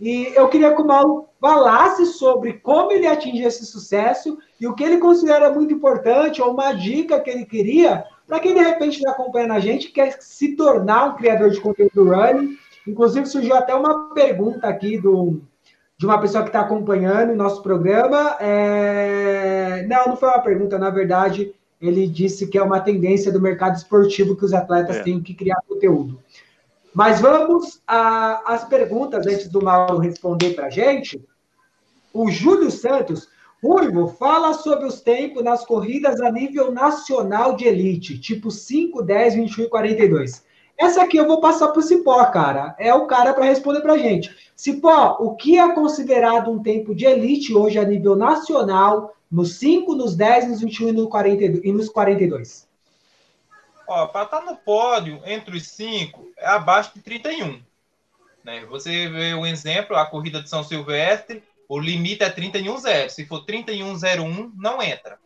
e eu queria que o Mauro falasse sobre como ele atingiu esse sucesso e o que ele considera muito importante, ou uma dica que ele queria para quem de repente está acompanhando a gente quer se tornar um criador de conteúdo running. Inclusive surgiu até uma pergunta aqui do de uma pessoa que está acompanhando o nosso programa. É... Não, não foi uma pergunta, na verdade, ele disse que é uma tendência do mercado esportivo que os atletas é. têm que criar conteúdo. Mas vamos às perguntas antes do Mauro responder para a gente. O Júlio Santos, Ruivo, fala sobre os tempos nas corridas a nível nacional de elite, tipo 5, 10, 21 e 42. Essa aqui eu vou passar para o Cipó, cara. É o cara para responder para gente. Cipó, o que é considerado um tempo de elite hoje a nível nacional, nos 5, nos 10, nos 21 e nos 42? Ó, para estar tá no pódio entre os 5, é abaixo de 31. Né? Você vê um exemplo, a corrida de São Silvestre, o limite é 31,0. Se for 31,01, não entra.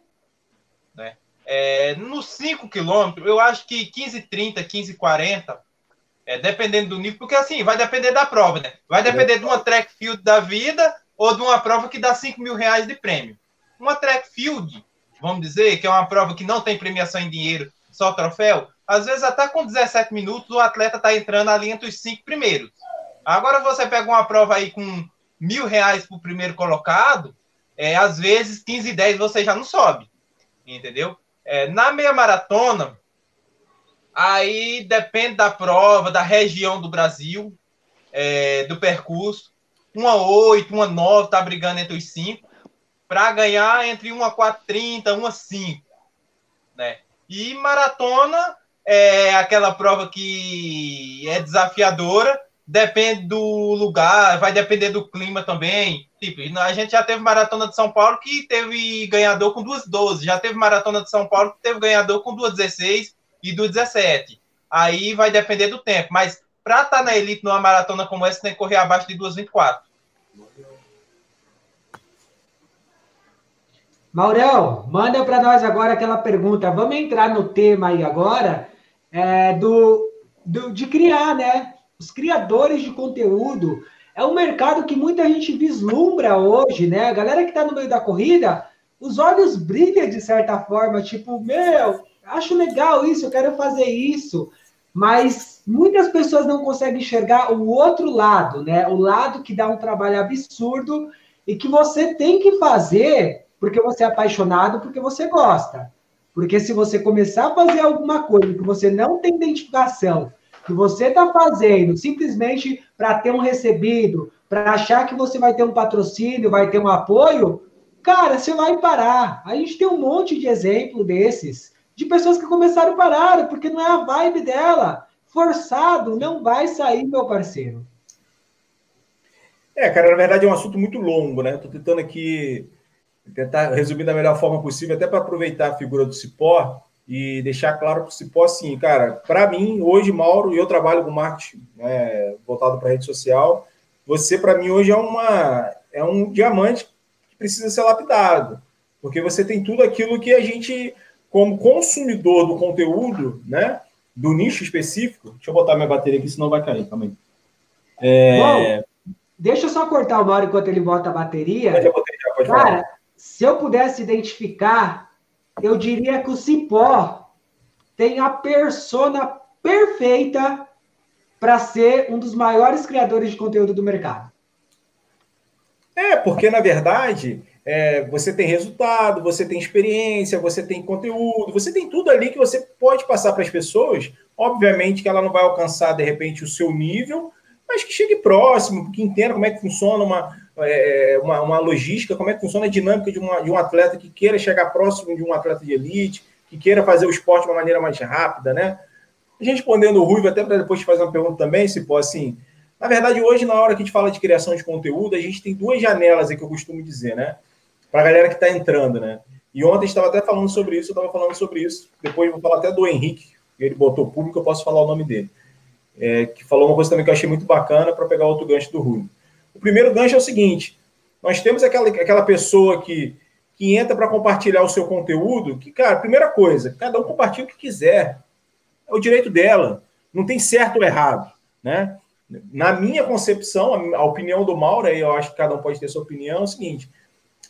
Né? É, nos 5 quilômetros, eu acho que 15,30, 15,40, é, dependendo do nível, porque assim, vai depender da prova, né? Vai depender de uma track field da vida ou de uma prova que dá 5 mil reais de prêmio. Uma track field, vamos dizer, que é uma prova que não tem premiação em dinheiro, só troféu, às vezes até com 17 minutos o atleta está entrando ali entre os cinco primeiros. Agora você pega uma prova aí com mil reais para o primeiro colocado, é, às vezes 15 e 10 você já não sobe, entendeu? É, na meia maratona, aí depende da prova, da região do Brasil, é, do percurso. Uma 8, uma 9 tá brigando entre os 5 para ganhar entre uma 4,30, uma 5, né? E maratona é aquela prova que é desafiadora, depende do lugar, vai depender do clima também. Tipo, a gente já teve maratona de São Paulo que teve ganhador com duas 12, já teve maratona de São Paulo que teve ganhador com duas 16 e duas 17. Aí vai depender do tempo, mas para estar tá na elite numa maratona como essa tem que correr abaixo de 2,24. Maurão, manda para nós agora aquela pergunta. Vamos entrar no tema aí agora é, do, do, de criar, né? Os criadores de conteúdo. É um mercado que muita gente vislumbra hoje, né? A galera que está no meio da corrida, os olhos brilham de certa forma, tipo, meu, acho legal isso, eu quero fazer isso. Mas muitas pessoas não conseguem enxergar o outro lado, né? O lado que dá um trabalho absurdo e que você tem que fazer porque você é apaixonado, porque você gosta. Porque se você começar a fazer alguma coisa que você não tem identificação, que você está fazendo simplesmente para ter um recebido, para achar que você vai ter um patrocínio, vai ter um apoio, cara, você vai parar. A gente tem um monte de exemplo desses, de pessoas que começaram a parar, porque não é a vibe dela. Forçado não vai sair, meu parceiro. É, cara, na verdade é um assunto muito longo, né? Estou tentando aqui tentar resumir da melhor forma possível, até para aproveitar a figura do Cipó e deixar claro para o Cipó assim, cara, para mim, hoje, Mauro, e eu trabalho com marketing né, voltado para rede social, você, para mim, hoje é, uma, é um diamante que precisa ser lapidado, porque você tem tudo aquilo que a gente, como consumidor do conteúdo, né, do nicho específico, deixa eu botar minha bateria aqui, senão vai cair, calma aí. É... Bom, deixa eu só cortar o Mauro enquanto ele bota a bateria. Botei, já, pode Cara, se eu pudesse identificar, eu diria que o Cipó tem a persona perfeita para ser um dos maiores criadores de conteúdo do mercado. É, porque na verdade é, você tem resultado, você tem experiência, você tem conteúdo, você tem tudo ali que você pode passar para as pessoas. Obviamente que ela não vai alcançar de repente o seu nível, mas que chegue próximo, que entenda como é que funciona uma, é, uma, uma, logística, como é que funciona a dinâmica de, uma, de um atleta que queira chegar próximo de um atleta de elite, que queira fazer o esporte de uma maneira mais rápida, né? Respondendo o Ruivo, até para depois te fazer uma pergunta também, se pode, assim, na verdade, hoje, na hora que a gente fala de criação de conteúdo, a gente tem duas janelas aí que eu costumo dizer, né? Para a galera que está entrando, né? E ontem estava até falando sobre isso, eu estava falando sobre isso. Depois vou falar até do Henrique, ele botou público, eu posso falar o nome dele. É, que falou uma coisa também que eu achei muito bacana para pegar outro gancho do Ruivo. O primeiro gancho é o seguinte: nós temos aquela, aquela pessoa que, que entra para compartilhar o seu conteúdo, que, cara, primeira coisa, cada um compartilha o que quiser. É o direito dela. Não tem certo ou errado, né? Na minha concepção, a, opinião do Mauro, eu acho que cada um pode ter sua opinião, é o seguinte: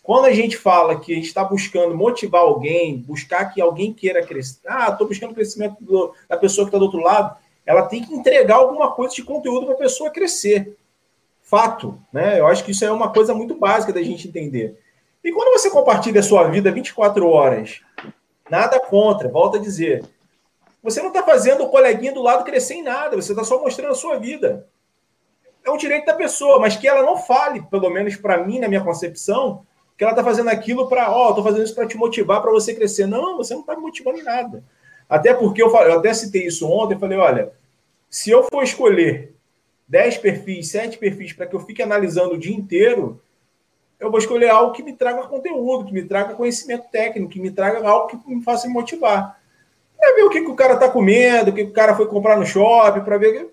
quando a gente fala que a gente está buscando motivar alguém, buscar que alguém queira crescer, ah, estou buscando o crescimento do, da pessoa que está do outro lado, ela tem que entregar alguma coisa de conteúdo para a pessoa crescer fato, né? Eu acho que isso é uma coisa muito básica da gente entender. E quando você compartilha a sua vida 24 horas, nada contra, volta a dizer, você não está fazendo o coleguinha do lado crescer em nada, você está só mostrando a sua vida. É um direito da pessoa, mas que ela não fale, pelo menos para mim, na minha concepção, que ela está fazendo aquilo para, ó, oh, estou fazendo isso para te motivar, para você crescer. Não, você não está me motivando em nada. Até porque eu, eu até citei isso ontem, falei, olha, Se eu for escolher 10 perfis, 7 perfis para que eu fique analisando o dia inteiro, eu vou escolher algo que me traga conteúdo, que me traga conhecimento técnico, que me traga algo que me faça me motivar. Para ver o que, que o cara está comendo, o que, que o cara foi comprar no shopping, para ver.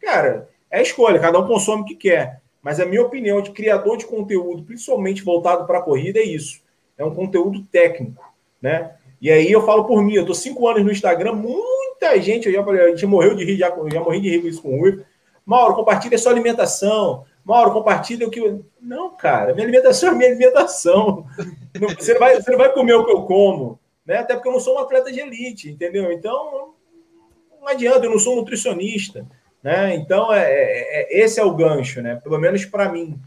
Cara, é escolha, cada um consome o que quer. Mas a minha opinião de criador de conteúdo, principalmente voltado para a corrida, é isso. É um conteúdo técnico, né? E aí eu falo por mim, eu tô cinco anos no Instagram, muita gente, eu já falei, a gente morreu de rir, já, já morri de rir com isso com o Rui. Mauro, compartilha a sua alimentação. Mauro, compartilha o que. Não, cara, minha alimentação é minha alimentação. Não, você, não vai, você não vai comer o que eu como, né? Até porque eu não sou um atleta de elite, entendeu? Então, não adianta, eu não sou um nutricionista. Né? Então, é, é, é, esse é o gancho, né? pelo menos para mim.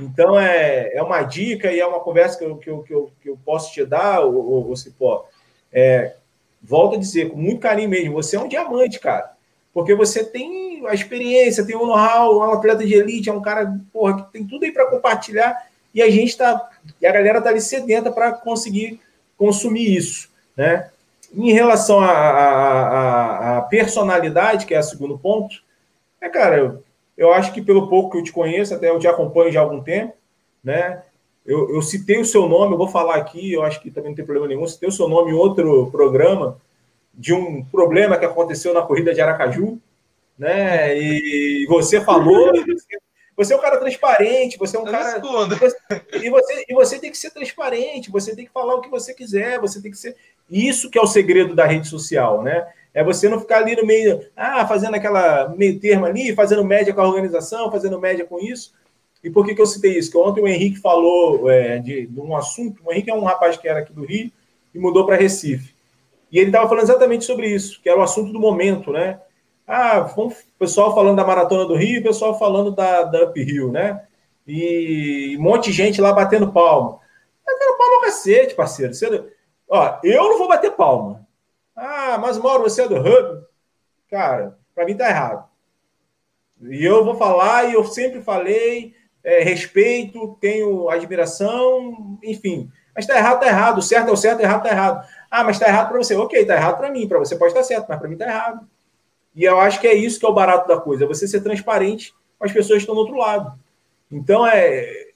Então, é, é uma dica e é uma conversa que eu, que eu, que eu, que eu posso te dar, o Cipó. É, volto a dizer, com muito carinho mesmo, você é um diamante, cara. Porque você tem a experiência, tem o know-how, é um atleta de elite, é um cara porra, que tem tudo aí para compartilhar e a gente está, e a galera está ali sedenta para conseguir consumir isso, né? Em relação à personalidade, que é o segundo ponto, é, cara, eu, eu acho que pelo pouco que eu te conheço, até eu te acompanho já há algum tempo, né? Eu, eu citei o seu nome, eu vou falar aqui, eu acho que também não tem problema nenhum, citei o seu nome em outro programa de um problema que aconteceu na corrida de Aracaju, né? E você falou, você, você é um cara transparente, você é um eu cara. E você, e você tem que ser transparente, você tem que falar o que você quiser, você tem que ser. Isso que é o segredo da rede social, né? É você não ficar ali no meio, ah, fazendo aquela meio termo ali, fazendo média com a organização, fazendo média com isso. E por que, que eu citei isso? Que ontem o Henrique falou é, de, de, um assunto. O Henrique é um rapaz que era aqui do Rio e mudou para Recife. E ele estava falando exatamente sobre isso, que era o assunto do momento, né? Ah, o pessoal falando da Maratona do Rio, pessoal falando da, da Up Rio, né? E um monte de gente lá batendo palma. Batendo palma é cacete, parceiro. Você, ó, eu não vou bater palma. Ah, mas Mauro, você é do Hub? Cara, para mim tá errado. E eu vou falar, e eu sempre falei, é, respeito, tenho admiração, enfim. Mas tá errado, tá errado. O certo é o certo, errado tá errado. Ah, mas tá errado para você. Ok, tá errado para mim. Para você pode estar certo, mas para mim tá errado. E eu acho que é isso que é o barato da coisa, é você ser transparente com as pessoas que estão do outro lado. Então, é,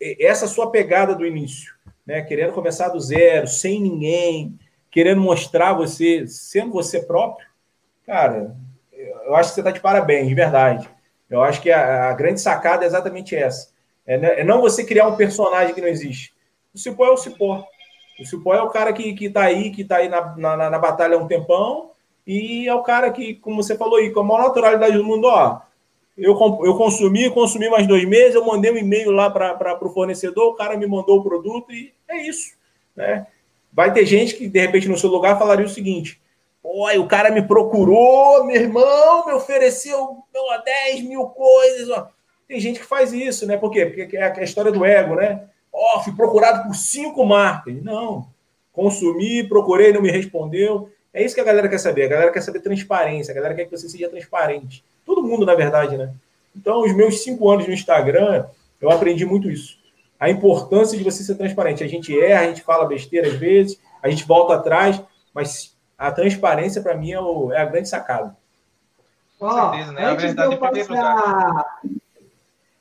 é essa sua pegada do início, né? querendo começar do zero, sem ninguém, querendo mostrar você, sendo você próprio, cara, eu acho que você está de parabéns, de verdade. Eu acho que a, a grande sacada é exatamente essa. É, é, não você criar um personagem que não existe. O Cipó é o Cipó. O Cipó é o cara que, que tá aí, que está aí na, na, na, batalha há um tempão, e é o cara que, como você falou aí, com a maior naturalidade do mundo, ó, eu, eu consumi, consumi mais dois meses, eu mandei um e-mail lá para o fornecedor, o cara me mandou o produto e é isso. Né? Vai ter gente que, de repente, no seu lugar falaria o seguinte: Oi, o cara me procurou, meu irmão, me ofereceu meu, 10 mil coisas. Ó. Tem gente que faz isso, né? Por quê? Porque é a história do ego, né? Ó, oh, fui procurado por cinco marcas. Não. Consumi, procurei, não me respondeu. É isso que a galera quer saber. A galera quer saber transparência. A galera quer que você seja transparente. Todo mundo, na verdade, né? Então, os meus cinco anos no Instagram, eu aprendi muito isso a importância de você ser transparente. A gente erra, a gente fala besteira às vezes, a gente volta atrás, mas a transparência, para mim, é, o, é, a grande sacada. Com certeza, né? Antes, de eu passar...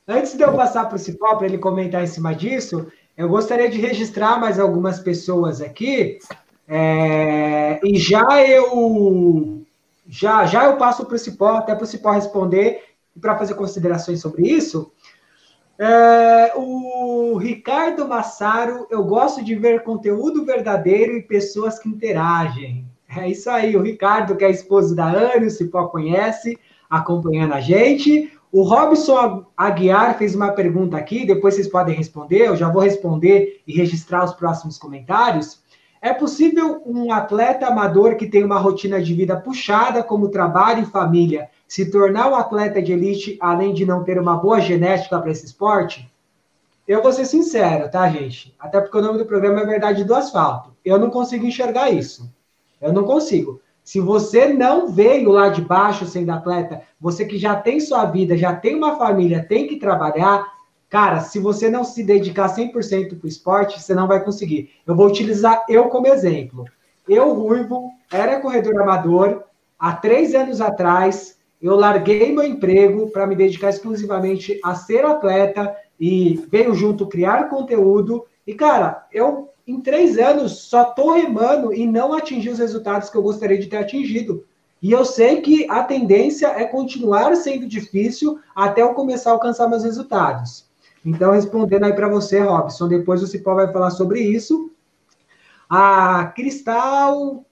antes de eu passar para o Cipó, para ele comentar em cima disso, eu gostaria de registrar mais algumas pessoas aqui. É... e já eu já, já eu passo para o Cipó, até para o Cipó responder e para fazer considerações sobre isso. É, o Ricardo Massaro, eu gosto de ver conteúdo verdadeiro e pessoas que interagem. É isso aí, o Ricardo, que é esposo da Anne, o Cipó conhece, acompanhando a gente. O Robson Aguiar fez uma pergunta aqui, depois vocês podem responder, eu já vou responder e registrar os próximos comentários. É possível um atleta amador que tem uma rotina de vida puxada, como trabalho e família, se tornar um atleta de elite, além de não ter uma boa genética para esse esporte? Eu vou ser sincero, tá, gente? Até porque o nome do programa é Verdade do Asfalto. Eu não consigo enxergar isso. Eu não consigo. Se você não veio lá de baixo sendo atleta, você que já tem sua vida, já tem uma família, tem que trabalhar, cara, se você não se dedicar 100% para o esporte, você não vai conseguir. Eu vou utilizar eu como exemplo. Eu, Ruivo, era corredor amador, há três anos atrás, eu larguei meu emprego para me dedicar exclusivamente a ser atleta e veio junto criar conteúdo. E, cara, eu em três anos só tô remando e não atingi os resultados que eu gostaria de ter atingido. E eu sei que a tendência é continuar sendo difícil até eu começar a alcançar meus resultados. Então, respondendo aí para você, Robson, depois o Cipó vai falar sobre isso. A Cristal,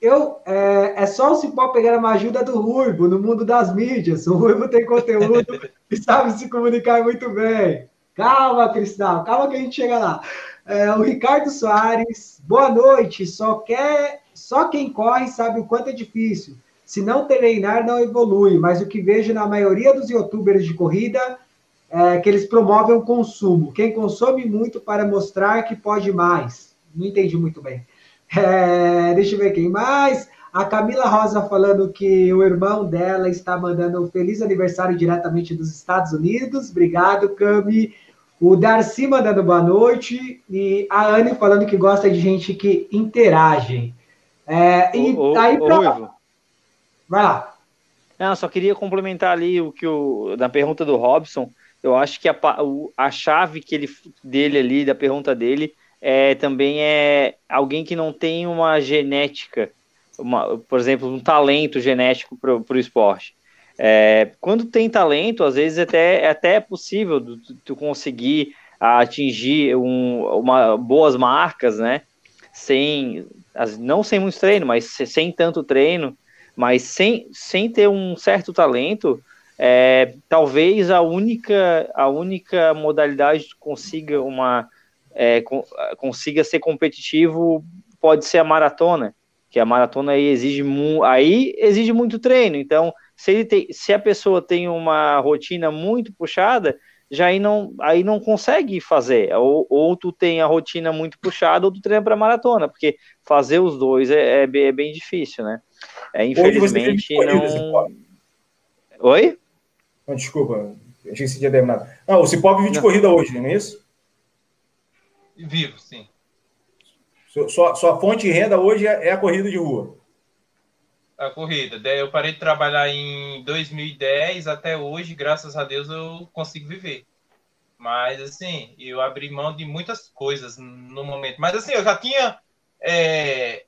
eu, é, é só o Cipó pegar uma ajuda do Ruivo no mundo das mídias. O Ruivo tem conteúdo e sabe se comunicar muito bem. Calma, Cristal, calma que a gente chega lá. É, o Ricardo Soares, boa noite. Só quer, só quem corre sabe o quanto é difícil. Se não treinar, não evolui. Mas o que vejo na maioria dos youtubers de corrida é que eles promovem o consumo. Quem consome muito para mostrar que pode mais. Não entendi muito bem. É, deixa eu ver quem mais. A Camila Rosa falando que o irmão dela está mandando um feliz aniversário diretamente dos Estados Unidos. Obrigado, Cami. O Darcy mandando boa noite e a Anne falando que gosta de gente que interage. É, e ô, aí pra... ô, Vai lá. Não, só queria complementar ali o que o, na pergunta do Robson. Eu acho que a, a chave que ele, dele ali, da pergunta dele, é, também é alguém que não tem uma genética, uma, por exemplo, um talento genético para o esporte. É, quando tem talento, às vezes até, é até possível tu, tu conseguir atingir um, uma, boas marcas, né? Sem, não sem muito treino, mas sem tanto treino, mas sem, sem ter um certo talento, é, talvez a única, a única modalidade que consiga uma é, consiga ser competitivo pode ser a maratona, que a maratona aí exige, aí exige muito treino, então se, ele tem, se a pessoa tem uma rotina muito puxada, já aí não, aí não consegue fazer. Ou, ou tu tem a rotina muito puxada, ou tu treina para maratona, porque fazer os dois é, é, bem, é bem difícil, né? É, infelizmente não. Oi? Não, desculpa, achei que você tinha terminado. Não, o Cipó vive de corrida hoje, não é isso? Vivo, sim. Sua, sua fonte de renda hoje é, é a corrida de rua a corrida. Eu parei de trabalhar em 2010 até hoje, graças a Deus eu consigo viver. Mas assim, eu abri mão de muitas coisas no momento. Mas assim, eu já tinha é,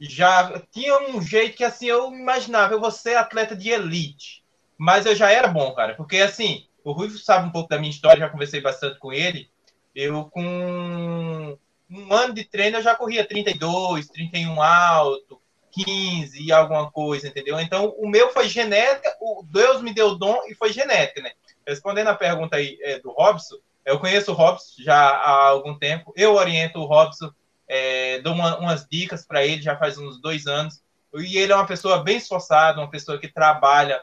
já tinha um jeito que assim eu imaginava, eu vou ser atleta de elite. Mas eu já era bom, cara, porque assim, o Rui sabe um pouco da minha história, já conversei bastante com ele. Eu com um ano de treino eu já corria 32, 31 alto, 15 e alguma coisa, entendeu? Então, o meu foi genética, o Deus me deu dom e foi genética, né? Respondendo a pergunta aí é, do Robson, eu conheço o Robson já há algum tempo, eu oriento o Robson, é, dou uma, umas dicas para ele já faz uns dois anos, e ele é uma pessoa bem esforçada, uma pessoa que trabalha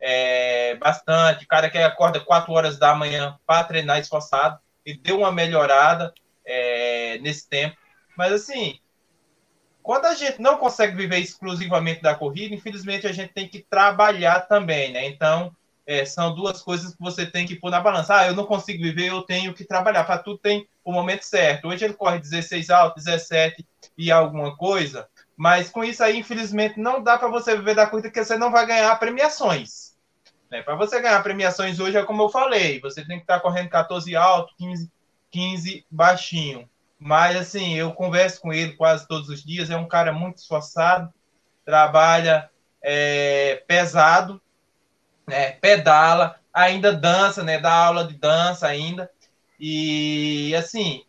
é, bastante, cara que acorda 4 horas da manhã para treinar esforçado, e deu uma melhorada é, nesse tempo. Mas assim, quando a gente não consegue viver exclusivamente da corrida, infelizmente a gente tem que trabalhar também, né? Então, é, são duas coisas que você tem que pôr na balança. Ah, eu não consigo viver, eu tenho que trabalhar. Para tudo tem o momento certo. Hoje ele corre 16 alto, 17 e alguma coisa, mas com isso aí, infelizmente, não dá para você viver da corrida, porque você não vai ganhar premiações. Né? Para você ganhar premiações hoje, é como eu falei, você tem que estar tá correndo 14 alto, 15, 15 baixinho. Mas, assim, eu converso com ele quase todos os dias. É um cara muito esforçado, trabalha é, pesado, né, pedala, ainda dança, né, dá aula de dança ainda. E, assim,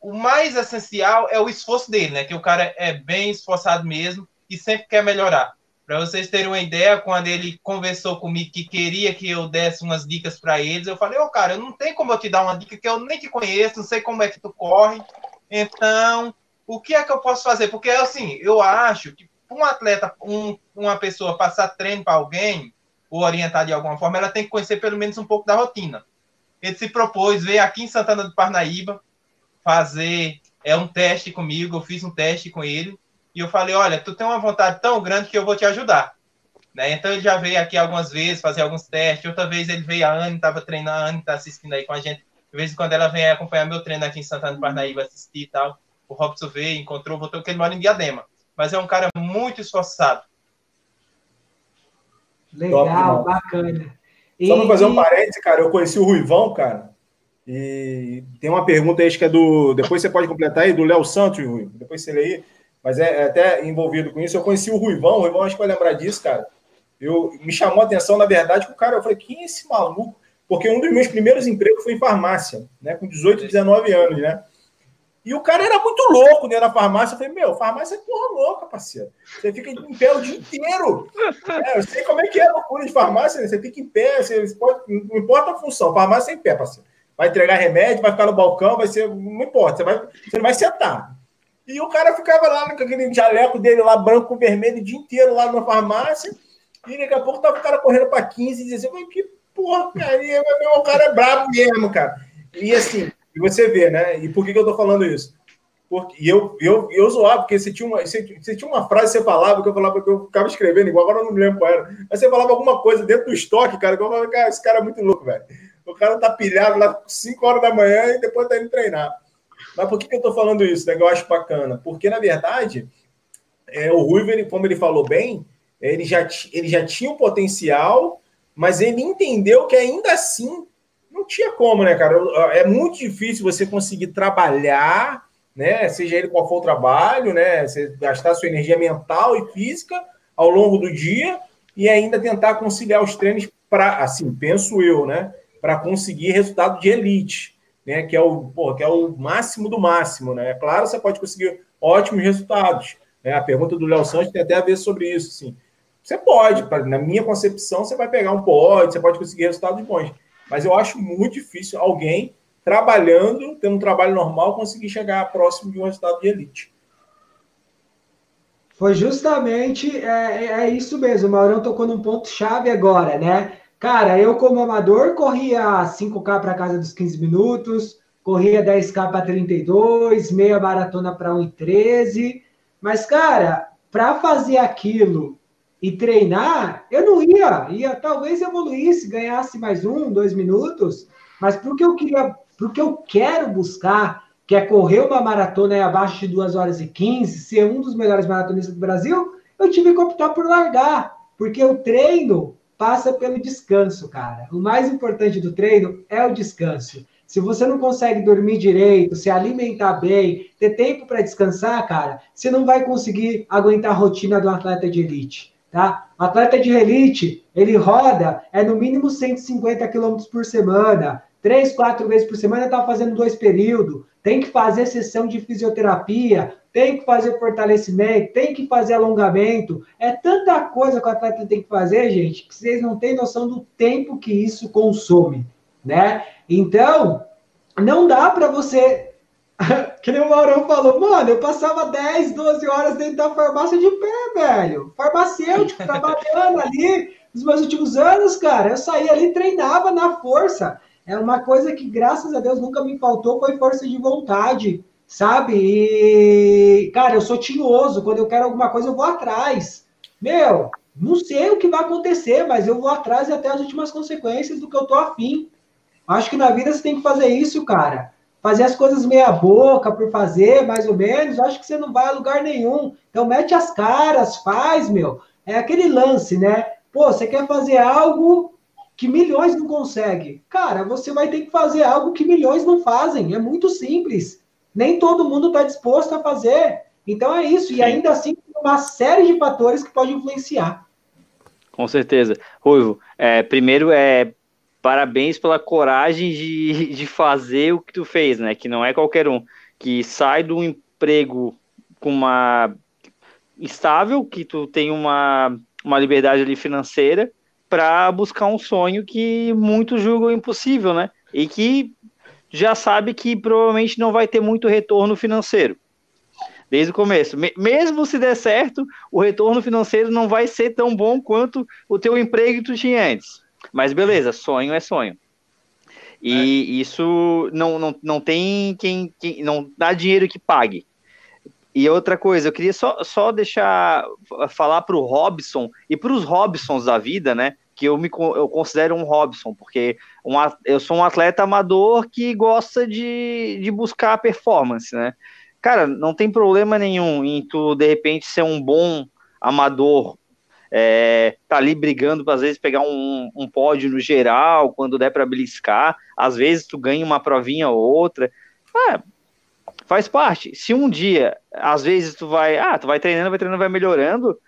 o mais essencial é o esforço dele, né? Que o cara é bem esforçado mesmo e sempre quer melhorar. Para vocês terem uma ideia, quando ele conversou comigo que queria que eu desse umas dicas para eles, eu falei: Ô, oh, cara, não tem como eu te dar uma dica que eu nem te conheço, não sei como é que tu corre. Então, o que é que eu posso fazer? Porque, assim, eu acho que um atleta, um, uma pessoa passar treino para alguém, ou orientar de alguma forma, ela tem que conhecer pelo menos um pouco da rotina. Ele se propôs, veio aqui em Santana do Parnaíba, fazer é um teste comigo, eu fiz um teste com ele, e eu falei, olha, tu tem uma vontade tão grande que eu vou te ajudar. Né? Então ele já veio aqui algumas vezes fazer alguns testes, outra vez ele veio, a Anne estava treinando, a Anne está assistindo aí com a gente, de vez em quando ela vem acompanhar meu treino aqui em Santana do Parnaíba, assistir e tal. O Robson veio, encontrou, voltou, porque ele mora em Diadema. Mas é um cara muito esforçado. Legal, bacana. E, Só para fazer um parênteses, cara, eu conheci o Ruivão, cara, e tem uma pergunta aí que é do. Depois você pode completar aí, do Léo Santos, Rui. Depois você lê aí. Mas é, é, até envolvido com isso. Eu conheci o Ruivão, o Ruivão acho que vai lembrar disso, cara. Eu, me chamou a atenção, na verdade, que o cara, eu falei, quem é esse maluco? Porque um dos meus primeiros empregos foi em farmácia, né? Com 18, 19 anos, né? E o cara era muito louco dentro da farmácia. Eu falei, meu, farmácia é porra louca, parceiro. Você fica em pé o dia inteiro. É, eu sei como é que é a loucura de farmácia, né? Você fica em pé, você pode, não importa a função, farmácia é em pé, parceiro. Vai entregar remédio, vai ficar no balcão, vai ser. Não importa, você, vai, você vai sentar. E o cara ficava lá com aquele jaleco dele lá, branco com vermelho, o dia inteiro lá na farmácia. E daqui a pouco tava o cara correndo para 15 e dizia assim, que porcaria, meu, o cara é brabo mesmo, cara. E assim, você vê, né? E por que, que eu tô falando isso? Porque, eu, eu, eu zoava, porque você tinha, uma, você, você, tinha uma frase que você falava, que eu falava que eu ficava escrevendo igual, agora eu não me lembro qual era. Mas você falava alguma coisa dentro do estoque, cara, que eu falava, cara, esse cara é muito louco, velho. O cara tá pilhado lá 5 horas da manhã e depois tá indo treinar. Mas por que, que eu tô falando isso, né? Que eu acho bacana? Porque, na verdade, é, o Ruivo, ele, como ele falou bem, ele já, ele já tinha um potencial, mas ele entendeu que ainda assim não tinha como, né, cara? É muito difícil você conseguir trabalhar, né? Seja ele qual for o trabalho, né? Você gastar sua energia mental e física ao longo do dia e ainda tentar conciliar os treinos para, assim, penso eu, né? Para conseguir resultado de elite, né? Que é o, que é o máximo do máximo, né? É claro, você pode conseguir ótimos resultados. Né? A pergunta do Léo Santos tem até a ver sobre isso, sim. Você pode, na minha concepção, você vai pegar um pódio, você pode conseguir resultados bons. Mas eu acho muito difícil alguém trabalhando, tendo um trabalho normal, conseguir chegar próximo de um resultado de elite. Foi justamente é, é isso mesmo. O Maurão tocou num ponto chave agora, né? Cara, eu como amador corria 5K para casa dos 15 minutos, corria 10K para 32, meia maratona para 1,13. Mas, cara, para fazer aquilo e treinar, eu não ia, ia talvez evoluísse, ganhasse mais um, dois minutos, mas porque eu queria, porque eu quero buscar, que é correr uma maratona abaixo de 2 horas e 15, ser um dos melhores maratonistas do Brasil, eu tive que optar por largar, porque o treino passa pelo descanso, cara. O mais importante do treino é o descanso. Se você não consegue dormir direito, se alimentar bem, ter tempo para descansar, cara, você não vai conseguir aguentar a rotina do atleta de elite. Tá? Atleta de elite, ele roda é no mínimo 150 km por semana, três, quatro vezes por semana está fazendo dois períodos, tem que fazer sessão de fisioterapia, tem que fazer fortalecimento, tem que fazer alongamento. É tanta coisa que o atleta tem que fazer, gente, que vocês não têm noção do tempo que isso consome, né? Então, não dá para você que nem o Maurão falou, mano, eu passava 10, 12 horas dentro da farmácia de pé, velho. Farmacêutico, trabalhando ali nos meus últimos anos, cara. Eu saía ali treinava na força. É uma coisa que, graças a Deus, nunca me faltou, foi força de vontade, sabe? E, cara, eu sou tinhoso. Quando eu quero alguma coisa, eu vou atrás. Meu, não sei o que vai acontecer, mas eu vou atrás até as últimas consequências do que eu tô afim. Acho que na vida você tem que fazer isso, cara fazer as coisas meia boca por fazer, mais ou menos, acho que você não vai a lugar nenhum. Então mete as caras, faz, meu. É aquele lance, né? Pô, você quer fazer algo que milhões não conseguem. Cara, você vai ter que fazer algo que milhões não fazem. É muito simples. Nem todo mundo está disposto a fazer. Então é isso. E ainda assim, uma série de fatores que podem influenciar. Com certeza. Ruivo, é, primeiro é parabéns pela coragem de, de fazer o que tu fez, né? Que não é qualquer um que sai do emprego com uma estável, que tu tem uma, uma liberdade ali financeira para buscar um sonho que muitos julgam impossível, né? E que já sabe que provavelmente não vai ter muito retorno financeiro. Desde o começo. Mesmo se der certo, o retorno financeiro não vai ser tão bom quanto o teu emprego que tu tinha antes. Mas beleza, sonho é sonho. E é. isso não, não, não tem quem, quem, não dá dinheiro que pague. E outra coisa, eu queria só, só deixar falar para o Robson e para os Robsons da vida, né? Que eu me eu considero um Robson, porque um, eu sou um atleta amador que gosta de, de buscar performance, né? Cara, não tem problema nenhum em tu, de repente, ser um bom amador é, tá ali brigando para às vezes pegar um, um pódio no geral, quando der para beliscar, às vezes tu ganha uma provinha ou outra. É, faz parte. Se um dia, às vezes tu vai, ah, tu vai treinando, vai treinando, vai melhorando,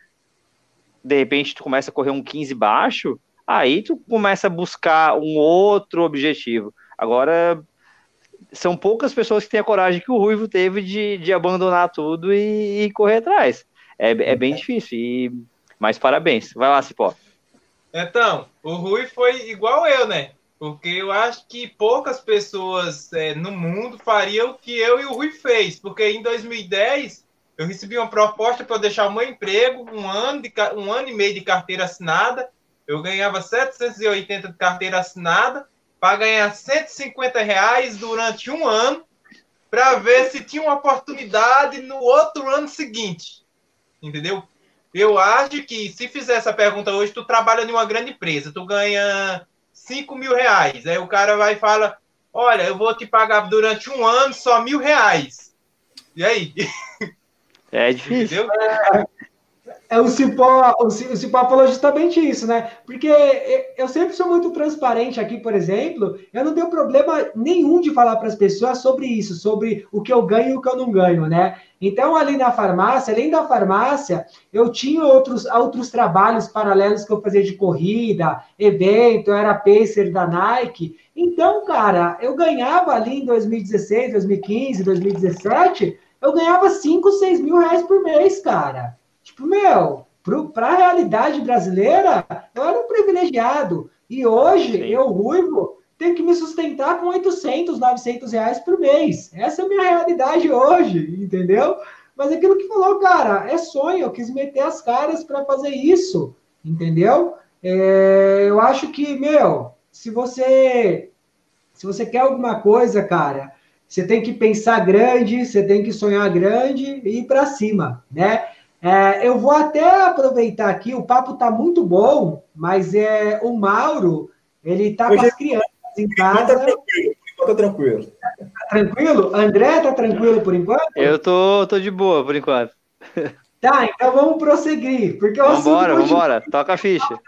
de repente tu começa a correr um 15 baixo, aí tu começa a buscar um outro objetivo. Agora, são poucas pessoas que têm a coragem que o Ruivo teve de, de abandonar tudo e, e correr atrás. É, é bem difícil, e, mas parabéns. Vai lá, Cipó. Então, o Rui foi igual eu, né? Porque eu acho que poucas pessoas é, no mundo fariam o que eu e o Rui fez. Porque em 2010 eu recebi uma proposta para deixar o meu emprego, um ano, de, um ano e meio de carteira assinada. Eu ganhava 780 de carteira assinada para ganhar 150 reais durante um ano para ver se tinha uma oportunidade no outro ano seguinte. Entendeu? Eu acho que se fizer essa pergunta hoje, tu trabalha em uma grande empresa, tu ganha 5 mil reais. Aí o cara vai e fala: Olha, eu vou te pagar durante um ano só mil reais. E aí? É difícil. Entendeu? É, é, o Cipó, o Cipó falou justamente isso, né? Porque eu sempre sou muito transparente aqui, por exemplo, eu não tenho problema nenhum de falar para as pessoas sobre isso, sobre o que eu ganho e o que eu não ganho, né? Então, ali na farmácia, além da farmácia, eu tinha outros, outros trabalhos paralelos que eu fazia de corrida, evento, eu era pacer da Nike. Então, cara, eu ganhava ali em 2016, 2015, 2017, eu ganhava 5, 6 mil reais por mês, cara. Tipo, meu, para a realidade brasileira, eu era um privilegiado. E hoje, Sim. eu, ruivo, tenho que me sustentar com 800, 900 reais por mês. Essa é a minha realidade hoje, entendeu? Mas aquilo que falou, cara, é sonho. Eu quis meter as caras para fazer isso, entendeu? É, eu acho que, meu, se você se você quer alguma coisa, cara, você tem que pensar grande, você tem que sonhar grande e ir para cima, né? É, eu vou até aproveitar aqui, o papo está muito bom, mas é o Mauro, ele está com as crianças em casa. Tá tranquilo, tá tranquilo. Tá tranquilo? André tá tranquilo por enquanto? Eu tô, tô de boa por enquanto. Tá, então vamos prosseguir. Porque vambora, vambora, toca a ficha.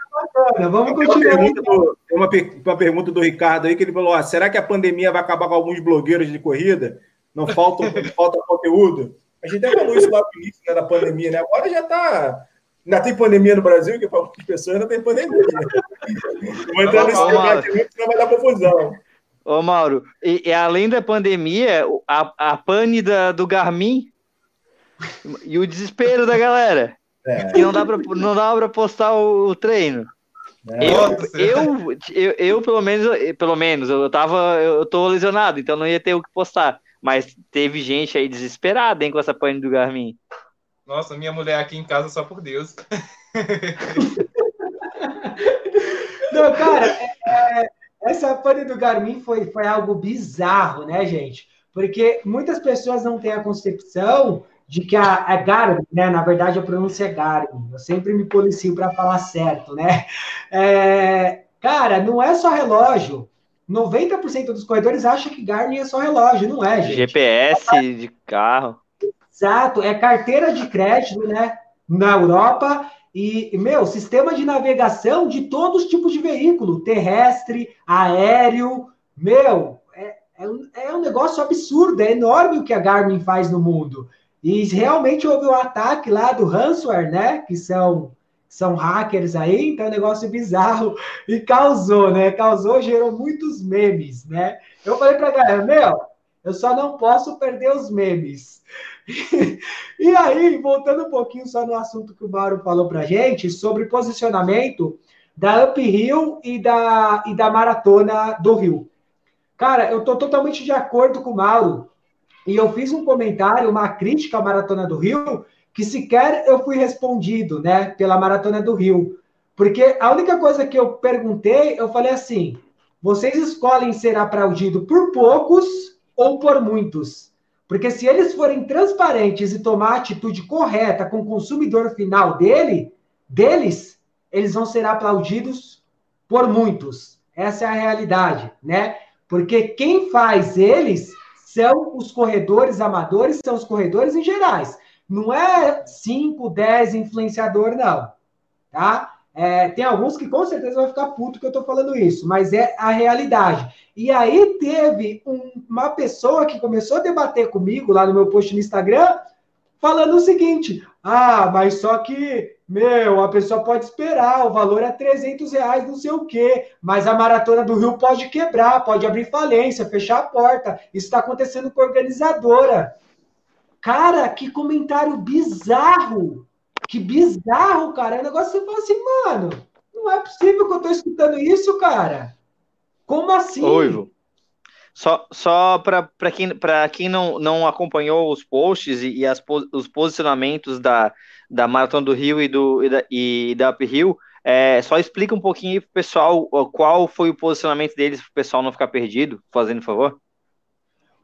Vamos continuar. Tem uma, uma, pergunta do Ricardo aí que ele falou: será que a pandemia vai acabar com alguns blogueiros de corrida? Não falta, falta conteúdo? A gente até falou isso lá no início né, da pandemia, né? Agora já está. Ainda tem pandemia no Brasil, que para muitas pessoas ainda tem pandemia. Vou entrar nesse debate muito, senão vai dar confusão. Ô, Mauro, e, e, além da pandemia, a, a pane da, do Garmin e o desespero da galera. É. Que não dá para não dá para postar o, o treino. É. Eu, eu, eu, eu, pelo menos, pelo menos, eu tava, eu tô lesionado, então não ia ter o que postar. Mas teve gente aí desesperada, hein, com essa pane do Garmin. Nossa, minha mulher aqui em casa, só por Deus. Não, cara, é, é, essa pane do Garmin foi, foi algo bizarro, né, gente? Porque muitas pessoas não têm a concepção de que a, a Garmin, né? Na verdade, a pronúncia é Garmin. Eu sempre me policio para falar certo, né? É, cara, não é só relógio. 90% dos corredores acham que Garmin é só relógio, não é, gente. GPS de carro. Exato, é carteira de crédito, né? Na Europa. E, meu, sistema de navegação de todos os tipos de veículo, terrestre, aéreo. Meu, é, é, um, é um negócio absurdo, é enorme o que a Garmin faz no mundo. E realmente houve um ataque lá do ransomware, né? Que são são hackers aí, então é um negócio bizarro e causou, né? Causou, gerou muitos memes, né? Eu falei pra galera, meu, eu só não posso perder os memes. e aí, voltando um pouquinho só no assunto que o Mauro falou pra gente, sobre posicionamento da Uphill e da, e da Maratona do Rio. Cara, eu tô totalmente de acordo com o Mauro. E eu fiz um comentário, uma crítica à Maratona do Rio, que sequer eu fui respondido, né, pela Maratona do Rio. Porque a única coisa que eu perguntei, eu falei assim: vocês escolhem ser aplaudido por poucos ou por muitos? Porque se eles forem transparentes e tomar a atitude correta com o consumidor final dele, deles, eles vão ser aplaudidos por muitos. Essa é a realidade, né? Porque quem faz eles são os corredores amadores, são os corredores em gerais. Não é 5, 10 influenciador, não. tá? É, tem alguns que com certeza vão ficar puto que eu tô falando isso, mas é a realidade. E aí teve um, uma pessoa que começou a debater comigo lá no meu post no Instagram, falando o seguinte: ah, mas só que, meu, a pessoa pode esperar, o valor é 300 reais, não sei o quê, mas a maratona do Rio pode quebrar, pode abrir falência, fechar a porta. Isso está acontecendo com a organizadora. Cara, que comentário bizarro! Que bizarro, cara. É um negócio que você fala assim, mano, não é possível que eu tô escutando isso, cara. Como assim? Oi, só, só para quem, quem não, não acompanhou os posts e, e as, os posicionamentos da, da Maratona do Rio e, do, e, da, e da Up Rio, é, só explica um pouquinho para pessoal qual foi o posicionamento deles, para o pessoal não ficar perdido, fazendo favor.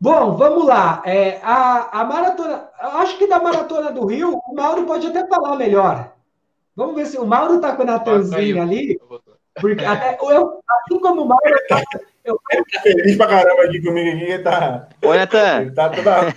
Bom, vamos lá. É, a, a maratona, acho que da maratona do Rio, o Mauro pode até falar melhor. Vamos ver se o Mauro está com o Natanzinho ali. Porque até, eu, assim como o Mauro. Eu, ele tá feliz pra caramba aqui comigo aqui. Ele tá, Oi, Natan. Ele tá toda,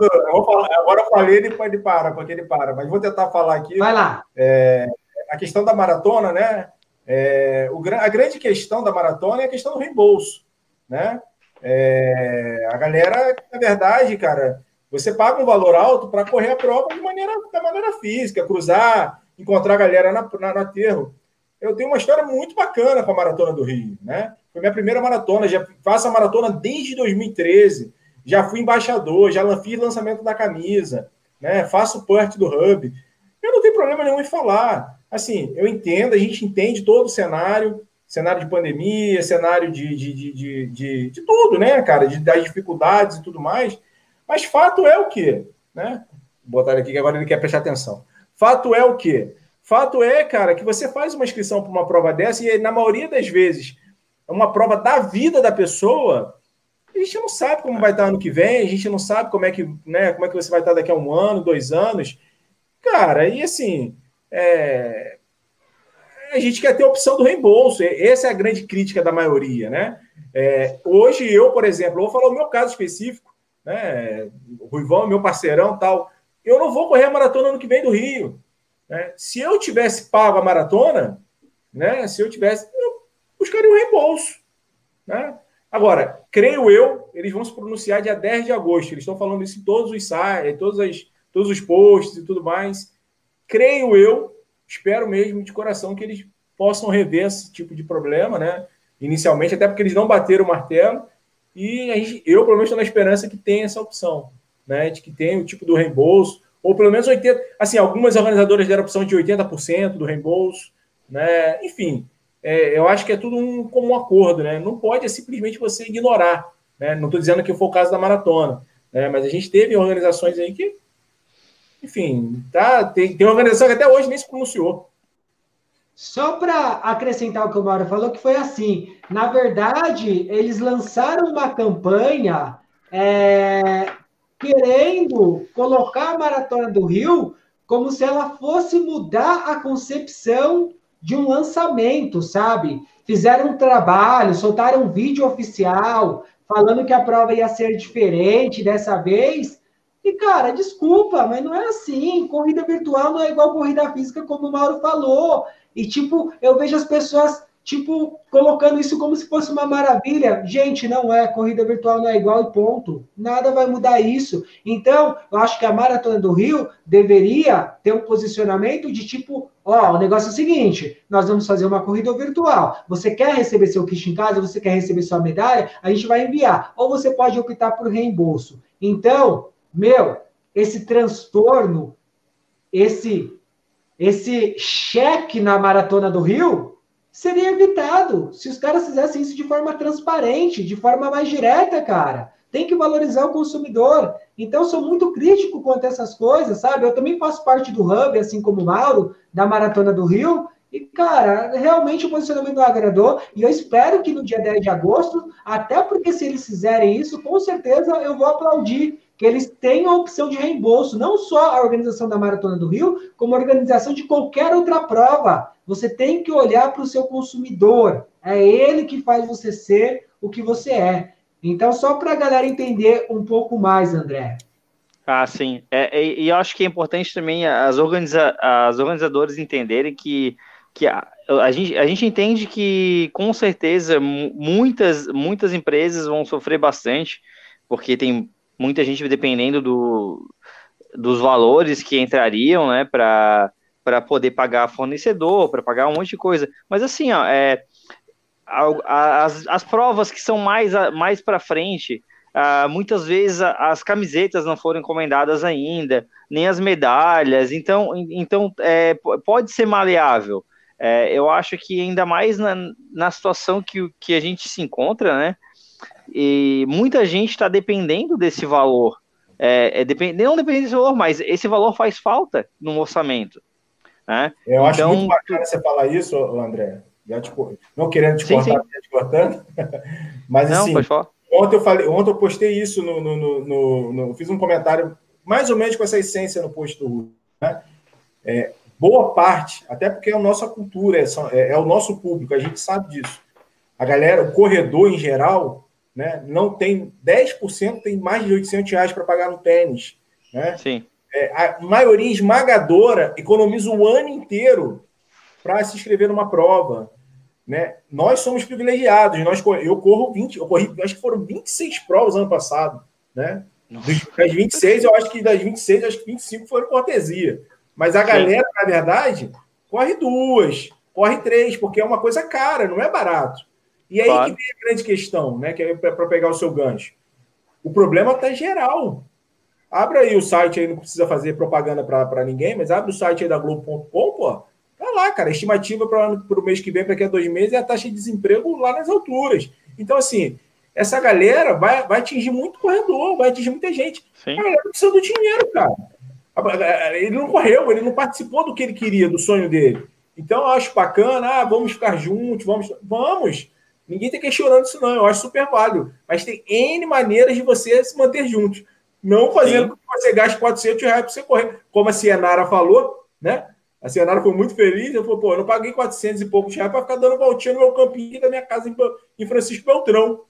eu falar, agora eu falei, depois ele para, porque ele para. Mas vou tentar falar aqui. Vai lá. É, a questão da maratona, né? É, o, a grande questão da maratona é a questão do reembolso, né? É, a galera, na verdade, cara, você paga um valor alto para correr a prova de maneira, da maneira física, cruzar, encontrar a galera na, na, aterro. Eu tenho uma história muito bacana com a Maratona do Rio, né? Foi minha primeira maratona, já faço a maratona desde 2013, já fui embaixador, já fiz lançamento da camisa, né? Faço parte do Hub. Eu não tenho problema nenhum em falar. Assim, eu entendo, a gente entende todo o cenário, cenário de pandemia, cenário de, de, de, de, de tudo, né, cara? De, das dificuldades e tudo mais. Mas fato é o quê? Né? Vou botar aqui que agora ele quer prestar atenção. Fato é o quê? Fato é, cara, que você faz uma inscrição para uma prova dessa e na maioria das vezes é uma prova da vida da pessoa. A gente não sabe como vai estar ano que vem, a gente não sabe como é que, né, como é que você vai estar daqui a um ano, dois anos. Cara, e assim, é, a gente quer ter a opção do reembolso. Essa é a grande crítica da maioria, né? É, hoje eu, por exemplo, vou falar o meu caso específico, né? O Ruivão, meu parceirão, tal. Eu não vou correr a maratona ano que vem do Rio. Né? Se eu tivesse pago a maratona, né? Se eu tivesse, eu buscaria o reembolso, né? Agora, creio eu, eles vão se pronunciar dia 10 de agosto. Eles estão falando isso em todos os sites, todos, todos os posts e tudo mais. Creio eu espero mesmo de coração que eles possam rever esse tipo de problema, né? Inicialmente, até porque eles não bateram o martelo, e gente, eu, pelo menos, estou na esperança que tenha essa opção, né? De que tenha o tipo do reembolso, ou pelo menos 80%. Assim, algumas organizadoras deram a opção de 80% do reembolso, né? Enfim, é, eu acho que é tudo um, como um acordo, né? Não pode simplesmente você ignorar, né? Não estou dizendo que foi o caso da maratona, né? Mas a gente teve organizações aí que enfim, tá, tem, tem uma organização que até hoje nem se pronunciou. Só para acrescentar o que o Mauro falou, que foi assim: na verdade, eles lançaram uma campanha é, querendo colocar a Maratona do Rio como se ela fosse mudar a concepção de um lançamento, sabe? Fizeram um trabalho, soltaram um vídeo oficial falando que a prova ia ser diferente dessa vez, e, cara, desculpa, mas não é assim. Corrida virtual não é igual corrida física, como o Mauro falou. E, tipo, eu vejo as pessoas, tipo, colocando isso como se fosse uma maravilha. Gente, não é. Corrida virtual não é igual e ponto. Nada vai mudar isso. Então, eu acho que a Maratona do Rio deveria ter um posicionamento de tipo, ó, o negócio é o seguinte, nós vamos fazer uma corrida virtual. Você quer receber seu kit em casa? Você quer receber sua medalha? A gente vai enviar. Ou você pode optar por reembolso. Então, meu, esse transtorno, esse esse cheque na maratona do Rio seria evitado se os caras fizessem isso de forma transparente, de forma mais direta, cara. Tem que valorizar o consumidor. Então, sou muito crítico quanto a essas coisas, sabe? Eu também faço parte do Hub, assim como o Mauro, da Maratona do Rio. E, cara, realmente o posicionamento não agradou. E eu espero que no dia 10 de agosto, até porque se eles fizerem isso, com certeza eu vou aplaudir que eles tenham a opção de reembolso, não só a organização da Maratona do Rio, como a organização de qualquer outra prova. Você tem que olhar para o seu consumidor. É ele que faz você ser o que você é. Então, só para a galera entender um pouco mais, André. Ah, sim. É, e, e eu acho que é importante também as, organiza as organizadores entenderem que que a, a, gente, a gente entende que, com certeza, muitas, muitas empresas vão sofrer bastante, porque tem muita gente dependendo do, dos valores que entrariam, né, para poder pagar fornecedor, para pagar um monte de coisa. Mas assim, ó, é, as, as provas que são mais, mais para frente, Uh, muitas vezes as camisetas não foram encomendadas ainda, nem as medalhas, então, então é, pode ser maleável. É, eu acho que ainda mais na, na situação que, que a gente se encontra, né? E muita gente está dependendo desse valor. É, é depend, não dependendo desse valor, mas esse valor faz falta no orçamento. Né? Eu acho então, muito bacana você falar isso, André. Já não querendo te sim, cortar, sim. te cortando, mas não, assim, Ontem eu falei, ontem eu postei isso no, no, no, no, fiz um comentário mais ou menos com essa essência no post do Rui. Né? É, boa parte, até porque é a nossa cultura, é, é, é, o nosso público, a gente sabe disso. A galera, o corredor em geral, né, não tem 10% tem mais de 800 reais para pagar no tênis. Né? Sim. É, a maioria esmagadora economiza o ano inteiro para se inscrever numa prova. Né? Nós somos privilegiados, nós, eu corro 20, eu corri, acho que foram 26 provas ano passado, né? Das 26, eu acho que das 26, acho que 25 foram cortesia. Mas a galera, na verdade, corre duas, corre três, porque é uma coisa cara, não é barato. E aí claro. que vem a grande questão, né? Que é para pegar o seu gancho. O problema está geral. Abra aí o site aí, não precisa fazer propaganda para ninguém, mas abre o site aí da Globo.com, pô. Tá lá, cara. Estimativa para o mês que vem, para daqui a dois meses, é a taxa de desemprego lá nas alturas. Então, assim, essa galera vai, vai atingir muito corredor, vai atingir muita gente. Sim. A galera precisa do dinheiro, cara. Ele não correu, ele não participou do que ele queria, do sonho dele. Então, eu acho bacana, ah, vamos ficar juntos, vamos. Vamos! Ninguém está questionando isso, não. Eu acho super válido. Mas tem N maneiras de você se manter juntos. Não fazendo com que você gaste 400 reais para você correr. Como a Cienara falou, né? A Senara foi muito feliz. Eu falei, pô, eu não paguei 400 e poucos reais para ficar dando voltinha no meu campinho da minha casa em, Francisco Beltrão.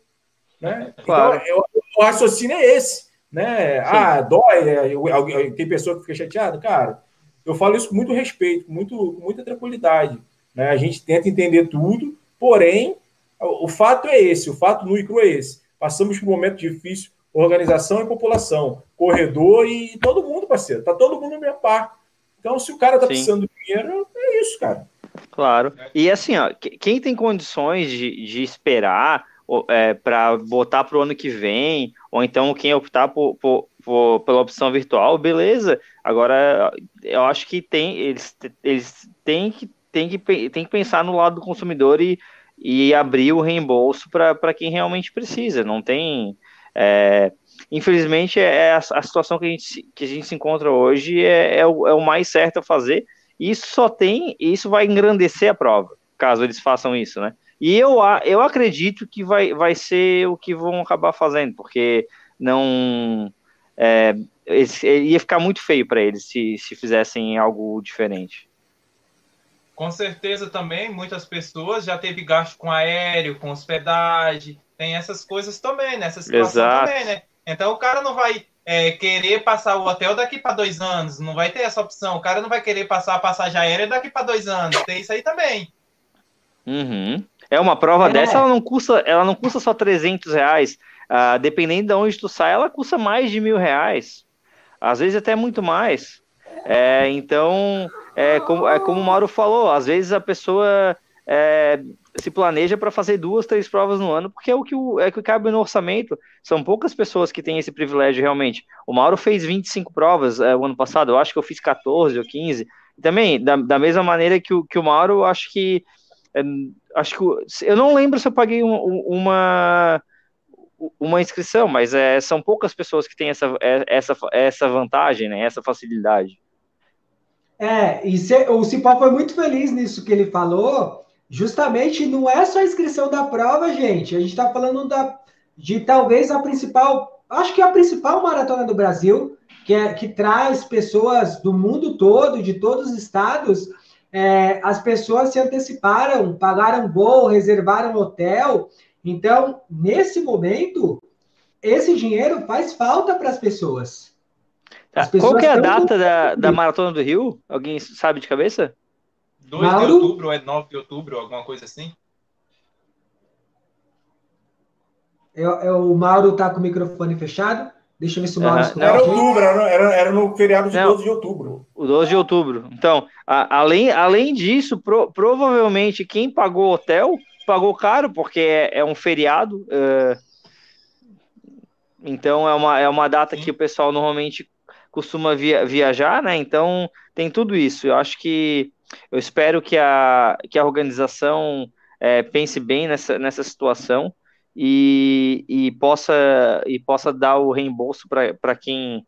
Né? Claro. Então, o raciocínio é esse. Né? Ah, dói. É, tem pessoa que fica chateada. Cara, eu falo isso com muito respeito, com, muito, com muita tranquilidade. Né? A gente tenta entender tudo, porém, o, fato é esse, o fato nu e cru é esse. Passamos por um momento difícil, organização e população, corredor e todo mundo, parceiro. Tá todo mundo no mesmo par. Então, se o cara tá Sim. precisando de dinheiro, é isso, cara. Claro. E assim, ó, quem tem condições de, de esperar é, para botar para o ano que vem, ou então quem optar por, por, por, pela opção virtual, beleza. Agora, eu acho que tem, eles, eles têm, que, têm, que, têm que pensar no lado do consumidor e, e abrir o reembolso para quem realmente precisa. Não tem. É, infelizmente, é, é a, a, situação que a, gente, que a gente se encontra hoje é, é, o, é o mais certo a fazer. E isso só tem, isso vai engrandecer a prova, caso eles façam isso, né? E eu, eu acredito que vai, vai ser o que vão acabar fazendo, porque não. É, ia ficar muito feio para eles se, se fizessem algo diferente. Com certeza também, muitas pessoas já teve gasto com aéreo, com hospedagem, tem essas coisas também, nessa situação Exato. também, né? Então o cara não vai é, querer passar o hotel daqui para dois anos, não vai ter essa opção. O cara não vai querer passar a passagem aérea daqui para dois anos. Tem isso aí também. Uhum. É uma prova é. dessa, ela não custa, ela não custa só 300 reais. Uh, dependendo de onde tu sai, ela custa mais de mil reais. Às vezes até muito mais. É, então, é como, é como o Mauro falou, às vezes a pessoa é, se planeja para fazer duas, três provas no ano, porque é o que, o, é o que cabe no orçamento. São poucas pessoas que têm esse privilégio realmente. O Mauro fez 25 provas é, o ano passado, eu acho que eu fiz 14 ou 15. Também, da, da mesma maneira que o, que o Mauro, acho que. É, acho que eu não lembro se eu paguei um, uma uma inscrição, mas é, são poucas pessoas que têm essa, é, essa, essa vantagem, né, essa facilidade. É, e o Cipó foi muito feliz nisso que ele falou, justamente não é só a inscrição da prova, gente. A gente está falando da, de talvez a principal, acho que a principal maratona do Brasil, que, é, que traz pessoas do mundo todo, de todos os estados. É, as pessoas se anteciparam, pagaram voo, reservaram hotel. Então, nesse momento, esse dinheiro faz falta para as pessoas. Tá. Qual que é a data da, da Maratona do Rio? Alguém sabe de cabeça? 2 Mauro? de outubro ou é 9 de outubro, alguma coisa assim? É, é, o Mauro tá com o microfone fechado? Deixa eu ver se o Mauro uhum. Era outubro, era, era, no feriado de não, 12 de outubro. O 12 de outubro. Então, a, além, além disso, pro, provavelmente quem pagou hotel pagou caro, porque é, é um feriado. Uh, então, é uma, é uma data Sim. que o pessoal normalmente costuma via, viajar, né? Então, tem tudo isso. Eu acho que. Eu espero que a, que a organização é, pense bem nessa, nessa situação e, e, possa, e possa dar o reembolso para quem,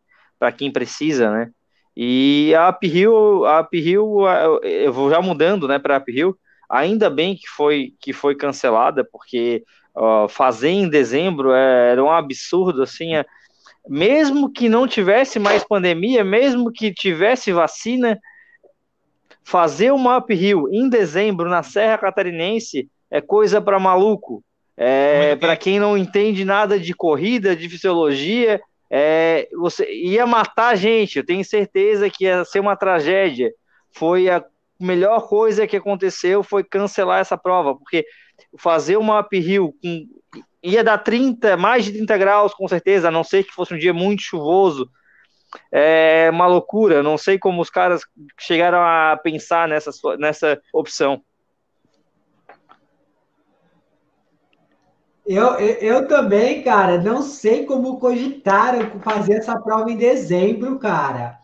quem precisa, né? E a Uphill, a Uphill, eu vou já mudando, né, para a Uphill, ainda bem que foi, que foi cancelada, porque uh, fazer em dezembro é, era um absurdo, assim, mesmo que não tivesse mais pandemia, mesmo que tivesse vacina, fazer uma uphill em dezembro na Serra Catarinense é coisa para maluco. É, para quem não entende nada de corrida, de fisiologia, é, você ia matar a gente. Eu tenho certeza que ia ser uma tragédia. Foi a melhor coisa que aconteceu foi cancelar essa prova, porque fazer uma uphill com, ia dar 30, mais de 30 graus com certeza, a não ser que fosse um dia muito chuvoso. É uma loucura. Não sei como os caras chegaram a pensar nessa, nessa opção. Eu, eu, eu, também, cara, não sei como cogitaram fazer essa prova em dezembro, cara.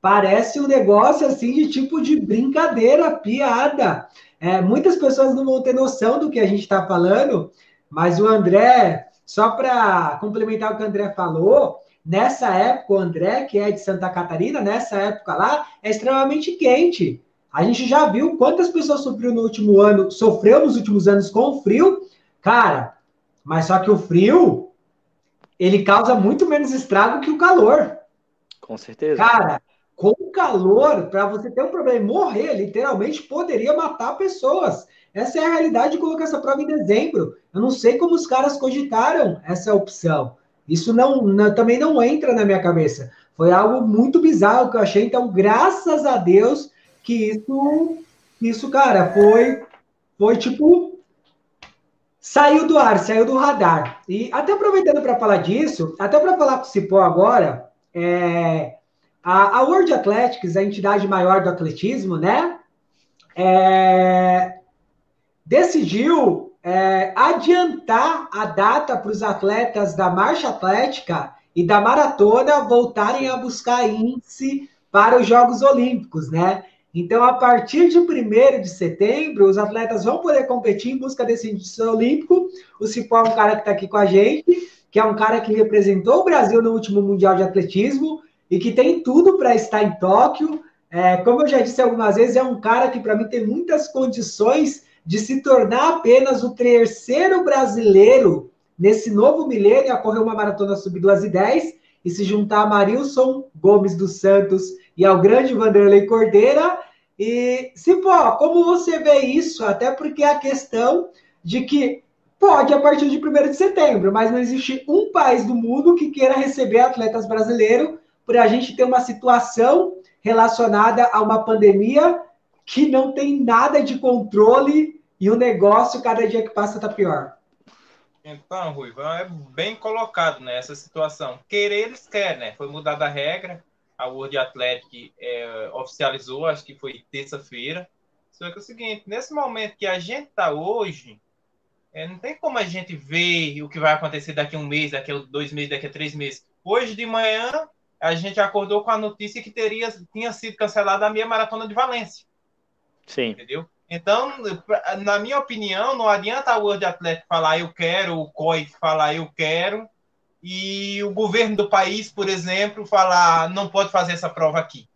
Parece um negócio assim de tipo de brincadeira, piada. É, muitas pessoas não vão ter noção do que a gente está falando, mas o André, só para complementar o que o André falou, nessa época, o André, que é de Santa Catarina, nessa época lá, é extremamente quente. A gente já viu quantas pessoas sofreu no último ano, sofreu nos últimos anos com frio. Cara, mas só que o frio, ele causa muito menos estrago que o calor. Com certeza. Cara, com o calor, para você ter um problema e morrer, literalmente poderia matar pessoas. Essa é a realidade de colocar essa prova em dezembro. Eu não sei como os caras cogitaram essa opção. Isso não, não, também não entra na minha cabeça. Foi algo muito bizarro que eu achei. Então, graças a Deus que isso, isso, cara, foi, foi tipo saiu do ar, saiu do radar. E até aproveitando para falar disso, até para falar com o Cipó agora, é, a, a, World Athletics, a entidade maior do atletismo, né, é, decidiu é, adiantar a data para os atletas da marcha atlética e da maratona voltarem a buscar índice para os Jogos Olímpicos, né? Então, a partir de 1 de setembro, os atletas vão poder competir em busca desse índice olímpico. O Cipó é um cara que está aqui com a gente, que é um cara que representou o Brasil no último Mundial de Atletismo e que tem tudo para estar em Tóquio. É, como eu já disse algumas vezes, é um cara que, para mim, tem muitas condições de se tornar apenas o terceiro brasileiro nesse novo milênio a correr uma maratona sub 2 e 10 e se juntar a Marilson Gomes dos Santos e ao grande Vanderlei Cordeira. E, Cipó, como você vê isso? Até porque a questão de que pode a partir de 1 de setembro, mas não existe um país do mundo que queira receber atletas brasileiros por a gente ter uma situação relacionada a uma pandemia que não tem nada de controle e o negócio, cada dia que passa, está pior. Então, Rui, é bem colocado nessa né, situação. Querer, eles querem, né? Foi mudada a regra, a World Athletic é, oficializou, acho que foi terça-feira. Só que é o seguinte, nesse momento que a gente está hoje, é, não tem como a gente ver o que vai acontecer daqui a um mês, daqui a dois meses, daqui a três meses. Hoje de manhã, a gente acordou com a notícia que teria, tinha sido cancelada a minha maratona de Valência. Sim. Entendeu? Então, na minha opinião, não adianta a World Athletic falar eu quero, o COI falar eu quero, e o governo do país, por exemplo, falar não pode fazer essa prova aqui.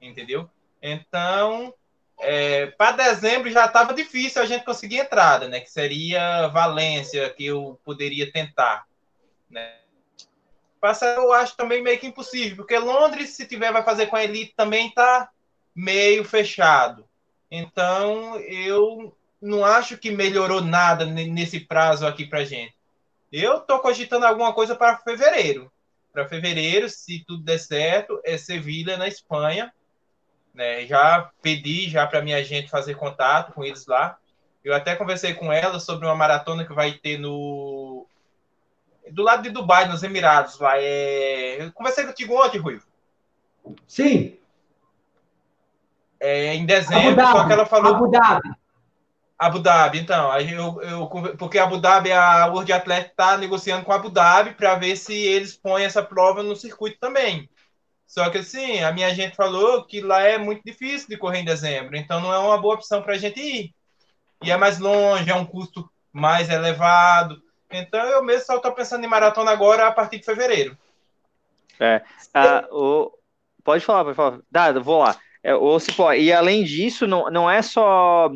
Entendeu? Então, é, para dezembro já estava difícil a gente conseguir entrada, né? Que seria Valência, que eu poderia tentar. Né? Passa, eu acho também meio que impossível, porque Londres, se tiver, vai fazer com a Elite também está meio fechado. Então, eu não acho que melhorou nada nesse prazo aqui para gente. Eu estou cogitando alguma coisa para fevereiro. Para fevereiro, se tudo der certo, é Sevilha na Espanha. Né? Já pedi já para minha gente fazer contato com eles lá. Eu até conversei com ela sobre uma maratona que vai ter no do lado de Dubai, nos Emirados. Lá é... Eu conversei contigo ontem, Rui. Sim. É, em dezembro, só que ela falou. Abu Dhabi. Abu Dhabi, então. Aí eu, eu, porque Abu Dhabi, a World Athletics está negociando com a Abu Dhabi para ver se eles põem essa prova no circuito também. Só que assim, a minha gente falou que lá é muito difícil de correr em dezembro, então não é uma boa opção para a gente ir. E é mais longe, é um custo mais elevado. Então eu mesmo só estou pensando em maratona agora a partir de fevereiro. É. Ah, o... Pode falar, pode falar. Dado, vou lá. É, o Cipó, e além disso, não, não é só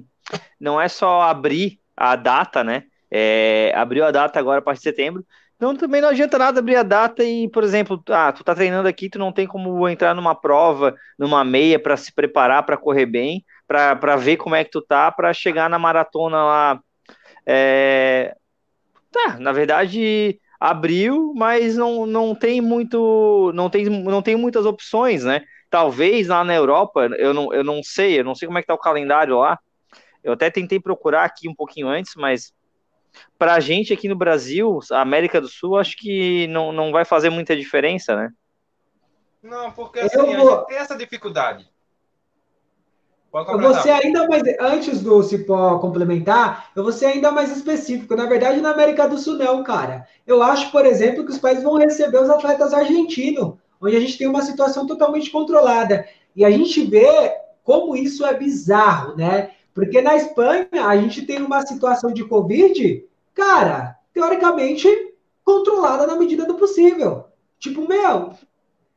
não é só abrir a data, né? É, abriu a data agora a partir de setembro. Não, também não adianta nada abrir a data e, por exemplo, ah, tu tá treinando aqui, tu não tem como entrar numa prova, numa meia para se preparar para correr bem, para ver como é que tu tá, para chegar na maratona lá. É... Tá, na verdade, abriu, mas não, não tem muito, não tem, não tem muitas opções, né? Talvez lá na Europa, eu não, eu não sei, eu não sei como é que tá o calendário lá. Eu até tentei procurar aqui um pouquinho antes, mas para a gente aqui no Brasil, América do Sul, acho que não, não vai fazer muita diferença, né? Não, porque assim, vou... a gente tem essa dificuldade. Eu vou ser ainda mais, antes do Cipó complementar, eu vou ser ainda mais específico. Na verdade, na América do Sul, não, cara. Eu acho, por exemplo, que os países vão receber os atletas argentinos onde a gente tem uma situação totalmente controlada. E a gente vê como isso é bizarro, né? Porque na Espanha a gente tem uma situação de Covid, cara, teoricamente controlada na medida do possível. Tipo, meu,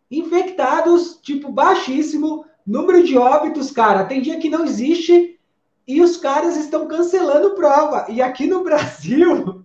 infectados, tipo, baixíssimo, número de óbitos, cara, tem dia que não existe e os caras estão cancelando prova. E aqui no Brasil,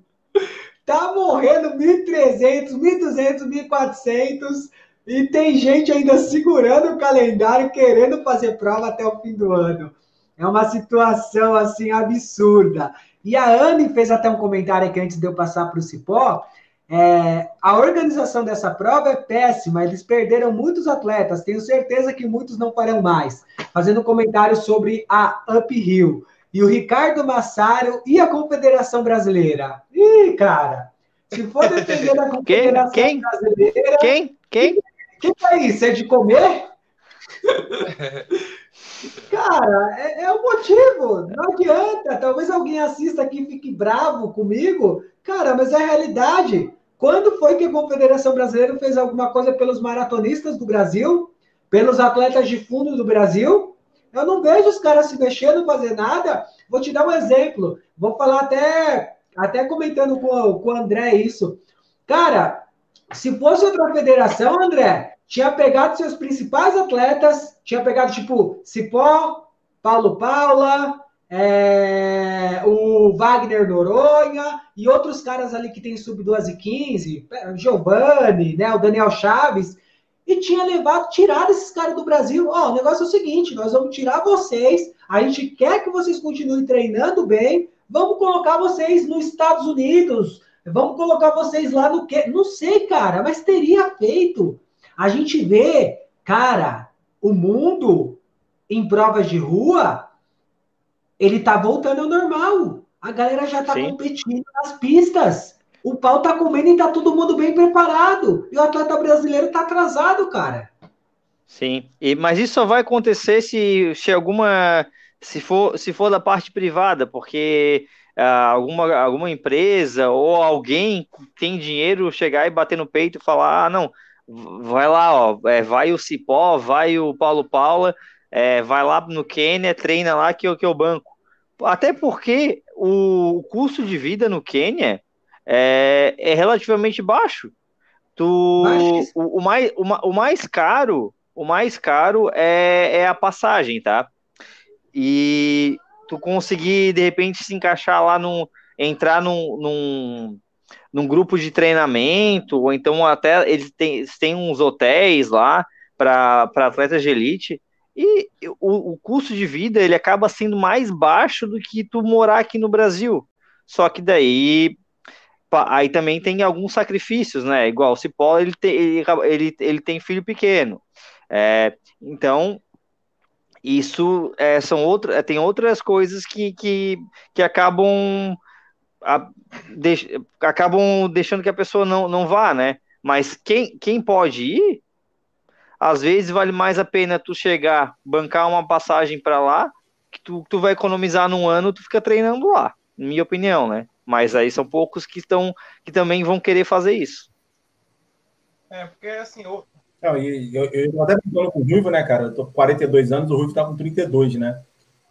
tá morrendo 1.300, 1.200, 1.400 e tem gente ainda segurando o calendário, querendo fazer prova até o fim do ano. É uma situação assim absurda. E a Anne fez até um comentário aqui antes de eu passar para o Cipó. É, a organização dessa prova é péssima, eles perderam muitos atletas, tenho certeza que muitos não farão mais. Fazendo um comentário sobre a Uphill. E o Ricardo Massaro e a Confederação Brasileira. Ih, cara, se for depender da Confederação quem? Brasileira. Quem? Quem? Que, que é isso? É de comer? Cara, é, é, o motivo. Não adianta. Talvez alguém assista aqui e fique bravo comigo. Cara, mas é a realidade. Quando foi que a Confederação Brasileira fez alguma coisa pelos maratonistas do Brasil? Pelos atletas de fundo do Brasil? Eu não vejo os caras se mexendo, fazer nada. Vou te dar um exemplo. Vou falar até, até comentando com, com o André isso. Cara, se fosse outra federação, André, tinha pegado seus principais atletas, tinha pegado, tipo, Cipó, Paulo Paula, é, o Wagner Noronha e outros caras ali que tem sub 12 e 15, Giovanni, né, o Daniel Chaves, e tinha levado, tirado esses caras do Brasil. Ó, o negócio é o seguinte: nós vamos tirar vocês, a gente quer que vocês continuem treinando bem, vamos colocar vocês nos Estados Unidos, Vamos colocar vocês lá no que? Não sei, cara, mas teria feito. A gente vê, cara, o mundo em provas de rua, ele tá voltando ao normal. A galera já tá Sim. competindo nas pistas. O pau tá comendo e tá todo mundo bem preparado. E o atleta brasileiro tá atrasado, cara. Sim, e, mas isso só vai acontecer se, se alguma. Se for, se for da parte privada, porque alguma, alguma empresa ou alguém que tem dinheiro chegar e bater no peito e falar: ah, não, vai lá, ó, é, vai o Cipó, vai o Paulo Paula, é, vai lá no Quênia, treina lá que, que eu banco. Até porque o, custo de vida no Quênia é, é relativamente baixo. Tu, o, o, mais, o, o, mais caro, o mais caro é, é a passagem, tá? E tu conseguir, de repente, se encaixar lá no. entrar num, num, num grupo de treinamento, ou então até eles têm, eles têm uns hotéis lá para atletas de elite. E o, o custo de vida ele acaba sendo mais baixo do que tu morar aqui no Brasil. Só que daí aí também tem alguns sacrifícios, né? Igual o Cipó, ele ele, ele, ele tem filho pequeno. É, então, isso é, são outra, é, tem outras coisas que, que, que acabam a, acabam deixando que a pessoa não, não vá, né? Mas quem, quem pode ir, às vezes vale mais a pena tu chegar, bancar uma passagem para lá, que tu, tu vai economizar num ano, tu fica treinando lá, minha opinião, né? Mas aí são poucos que estão que também vão querer fazer isso. É, porque assim, não, e eu, eu até falando com o Ruivo, né, cara? Eu tô com 42 anos, o Ruivo tá com 32, né?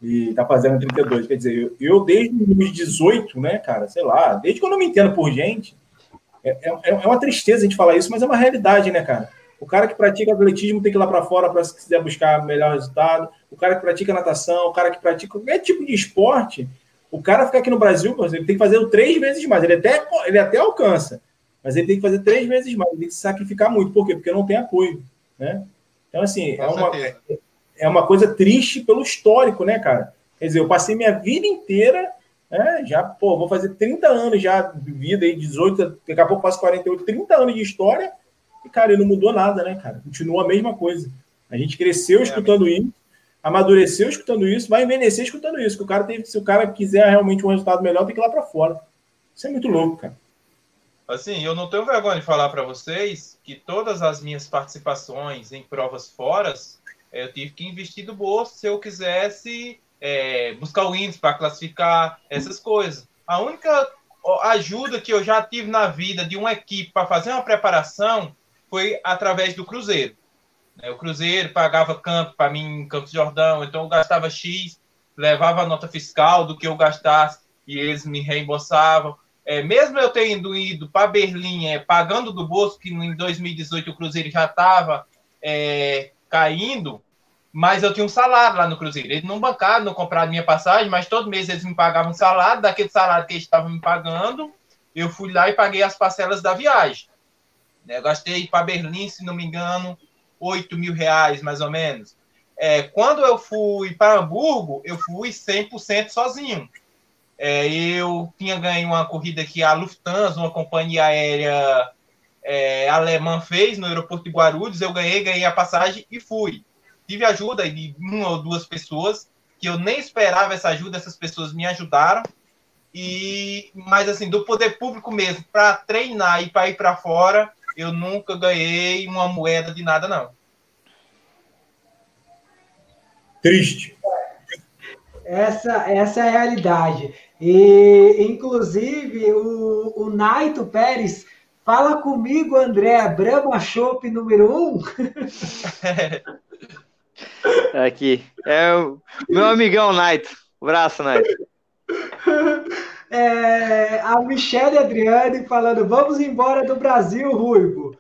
E tá fazendo 32. Quer dizer, eu, eu desde os 18, né, cara, sei lá, desde quando eu me entendo por gente, é, é, é uma tristeza a gente falar isso, mas é uma realidade, né, cara? O cara que pratica atletismo tem que ir lá para fora para se quiser buscar melhor resultado. O cara que pratica natação, o cara que pratica qualquer tipo de esporte, o cara ficar aqui no Brasil, ele tem que fazer três vezes mais. Ele até, ele até alcança, mas ele tem que fazer três vezes mais, ele tem que se sacrificar muito. Por quê? Porque não tem apoio, né? Então, assim, é uma, é uma coisa triste pelo histórico, né, cara? Quer dizer, eu passei minha vida inteira, né, já, pô, vou fazer 30 anos já de vida aí, 18, daqui a pouco faço 48, 30 anos de história, e, cara, não mudou nada, né, cara? Continua a mesma coisa. A gente cresceu é, escutando isso, amadureceu escutando isso, vai envelhecer escutando isso. Que o cara tem, se o cara quiser realmente um resultado melhor, tem que ir lá para fora. Isso é muito louco, cara. Assim, eu não tenho vergonha de falar para vocês que todas as minhas participações em provas fora, eh, eu tive que investir do bolso se eu quisesse é, buscar o índice para classificar essas coisas. A única ajuda que eu já tive na vida de uma equipe para fazer uma preparação foi através do Cruzeiro. Né, o Cruzeiro pagava campo para mim em Campos Jordão, então eu gastava X, levava a nota fiscal do que eu gastasse e eles me reembolsavam é, mesmo eu tendo ido para Berlim é, pagando do bolso, que em 2018 o Cruzeiro já estava é, caindo, mas eu tinha um salário lá no Cruzeiro. Eles não bancaram, não compraram minha passagem, mas todo mês eles me pagavam um salário, daquele salário que eles estavam me pagando, eu fui lá e paguei as parcelas da viagem. Eu gastei para Berlim, se não me engano, 8 mil reais, mais ou menos. É, quando eu fui para Hamburgo, eu fui 100% sozinho. É, eu tinha ganho uma corrida que a Lufthansa, uma companhia aérea é, alemã, fez no aeroporto de Guarulhos. Eu ganhei, ganhei a passagem e fui. Tive ajuda de uma ou duas pessoas que eu nem esperava essa ajuda, essas pessoas me ajudaram. E mas assim, do poder público mesmo, para treinar e para ir para fora, eu nunca ganhei uma moeda de nada não. Triste. Essa, essa é a realidade. E, inclusive, o, o Naito Pérez fala comigo, André, Brahma Chopp número um. Aqui. É o meu amigão Naito. Braço, Naito. É, a Michelle Adriane falando: vamos embora do Brasil, Ruivo.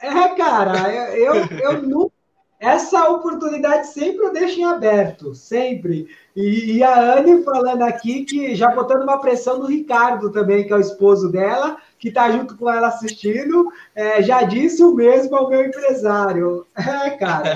É, cara, eu, eu, eu nunca essa oportunidade sempre eu deixo em aberto, sempre. E, e, a Anne falando aqui que já botando uma pressão no Ricardo também, que é o esposo dela, que está junto com ela assistindo, é, já disse o mesmo ao meu empresário. É, cara,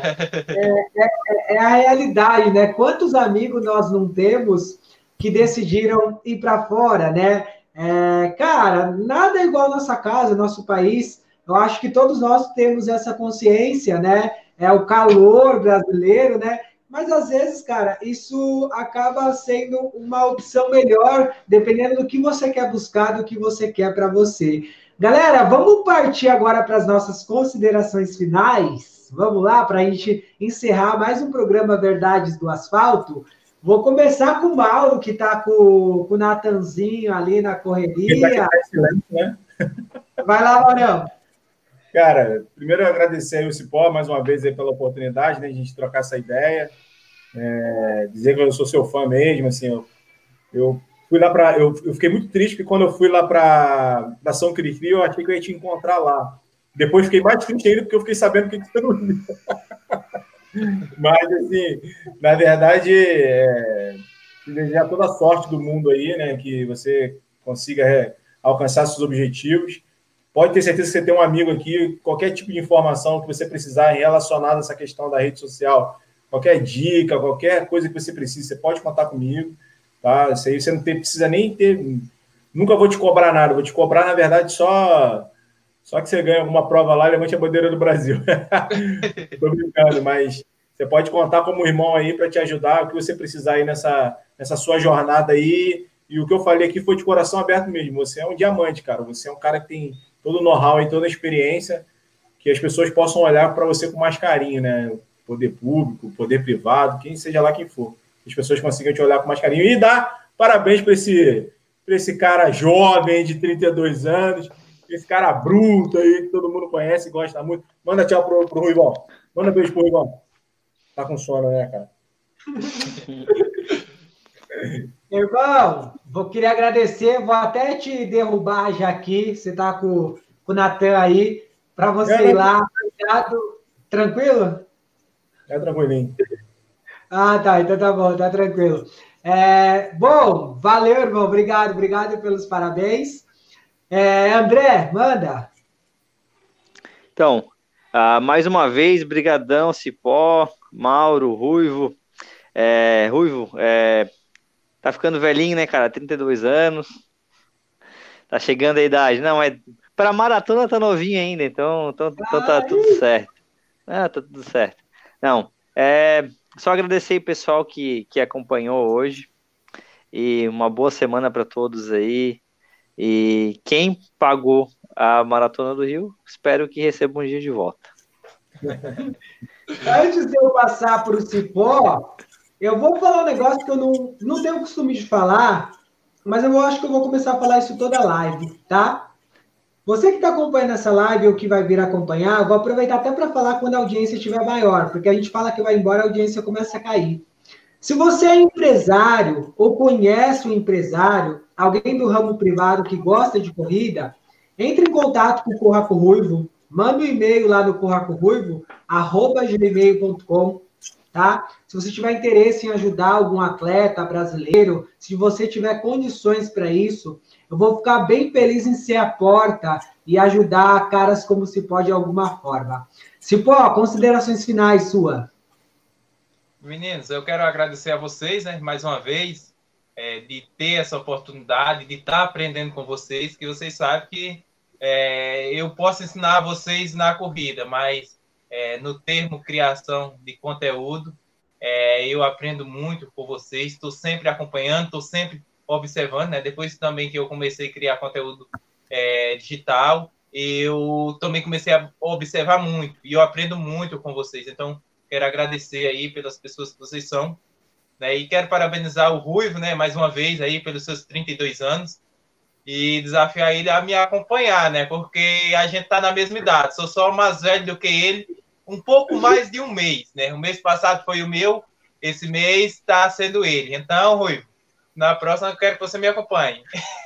é, é, é, a realidade, né? Quantos amigos nós não temos que decidiram ir para fora, né? É, cara, nada é igual a nossa casa, nosso país. Eu acho que todos nós temos essa consciência, né? É o calor brasileiro, né? Mas às vezes, cara, isso acaba sendo uma opção melhor, dependendo do que você quer buscar, do que você quer para você. Galera, vamos partir agora para as nossas considerações finais. Vamos lá, para a gente encerrar mais um programa Verdades do Asfalto. Vou começar com o Mauro, que está com, com o Natanzinho ali na correria. Né? Vai lá, Maurão. Cara, primeiro agradecer aí o Cipó mais uma vez aí pela oportunidade né, a gente trocar essa ideia. É, dizer que eu sou seu fã mesmo, assim, eu, eu fui lá para eu, eu, fiquei muito triste porque quando eu fui lá para a São Cri eu achei que eu ia te encontrar lá. Depois fiquei mais triste ainda porque eu fiquei sabendo que você não ia. Mas, assim, na verdade, é, desejar toda a sorte do mundo aí, né? Que você consiga é, alcançar seus objetivos. Pode ter certeza que você tem um amigo aqui, qualquer tipo de informação que você precisar relacionada a essa questão da rede social, qualquer dica, qualquer coisa que você precise, você pode contar comigo, tá? Isso aí você não tem, precisa nem ter. Nunca vou te cobrar nada, vou te cobrar, na verdade, só só que você ganha alguma prova lá levante a bandeira do Brasil. Tô brincando, mas Você pode contar como irmão aí para te ajudar, o que você precisar aí nessa, nessa sua jornada aí. E o que eu falei aqui foi de coração aberto mesmo. Você é um diamante, cara. Você é um cara que tem todo o know-how e toda a experiência, que as pessoas possam olhar para você com mais carinho, né? Poder público, poder privado, quem seja lá quem for. As pessoas consigam te olhar com mais carinho e dar parabéns para esse, esse cara jovem de 32 anos, esse cara bruto aí que todo mundo conhece e gosta muito. Manda tchau pro, pro Ruivão. Manda beijo pro Ruivão. Tá com sono, né, cara? Irmão, vou querer agradecer, vou até te derrubar já aqui. Você tá com, com o Natan aí, para você é, ir lá. Tranquilo? É tranquilinho. Ah, tá, então tá bom, tá tranquilo. É, bom, valeu, irmão, obrigado, obrigado pelos parabéns. É, André, manda. Então, uh, mais uma vez, brigadão, Cipó, Mauro, Ruivo. É, Ruivo, é, tá ficando velhinho, né, cara? 32 anos. Tá chegando a idade. Não, mas para maratona tá novinho ainda, então, então, então tá tudo certo. Ah, tá tudo certo. Não, é só agradecer o pessoal que, que acompanhou hoje. E uma boa semana para todos aí. E quem pagou a Maratona do Rio, espero que receba um dia de volta. Antes de eu passar para o Cipó, eu vou falar um negócio que eu não, não tenho costume de falar, mas eu acho que eu vou começar a falar isso toda live, tá? Você que está acompanhando essa live ou que vai vir acompanhar, eu vou aproveitar até para falar quando a audiência estiver maior, porque a gente fala que vai embora, a audiência começa a cair. Se você é empresário ou conhece um empresário, alguém do ramo privado que gosta de corrida, entre em contato com o Corraco Ruivo, manda um e-mail lá no Corraco Ruivo, arroba gmail.com, tá? Se você tiver interesse em ajudar algum atleta brasileiro, se você tiver condições para isso, eu vou ficar bem feliz em ser a porta e ajudar caras como se pode de alguma forma. Cipó, considerações finais sua. Meninos, eu quero agradecer a vocês, né, mais uma vez, é, de ter essa oportunidade, de estar aprendendo com vocês, que vocês sabem que é, eu posso ensinar vocês na corrida, mas é, no termo criação de conteúdo, é, eu aprendo muito com vocês, estou sempre acompanhando, estou sempre observando, né? Depois também que eu comecei a criar conteúdo é, digital, eu também comecei a observar muito e eu aprendo muito com vocês. Então, quero agradecer aí pelas pessoas que vocês são, né? E quero parabenizar o Ruivo, né? Mais uma vez aí pelos seus 32 anos e desafiar ele a me acompanhar, né? Porque a gente tá na mesma idade. Sou só mais velho do que ele, um pouco mais de um mês, né? O mês passado foi o meu, esse mês está sendo ele. Então, Ruivo, na próxima eu quero que você me acompanhe.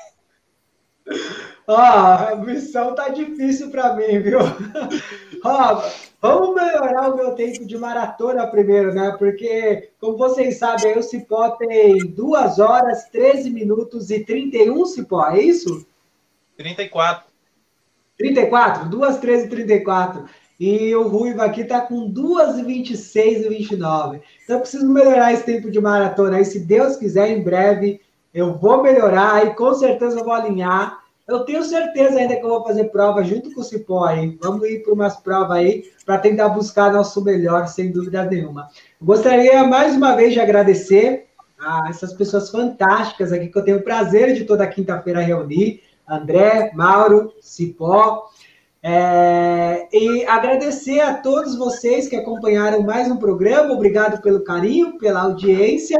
Ó, a missão tá difícil para mim, viu? Ó, vamos melhorar o meu tempo de maratona primeiro, né? Porque, como vocês sabem, o Cipó tem 2 horas, 13 minutos e 31, Cipó, é isso? 34. 34? 2, 13 e 34. E o Ruivo aqui tá com 2 e 26 e 29. Então eu preciso melhorar esse tempo de maratona aí. Se Deus quiser, em breve eu vou melhorar e com certeza eu vou alinhar eu tenho certeza ainda que eu vou fazer prova junto com o Cipó aí. Vamos ir para umas provas aí para tentar buscar nosso melhor, sem dúvida nenhuma. Gostaria mais uma vez de agradecer a essas pessoas fantásticas aqui que eu tenho o prazer de toda quinta-feira reunir. André, Mauro, Cipó. É, e agradecer a todos vocês que acompanharam mais um programa. Obrigado pelo carinho, pela audiência.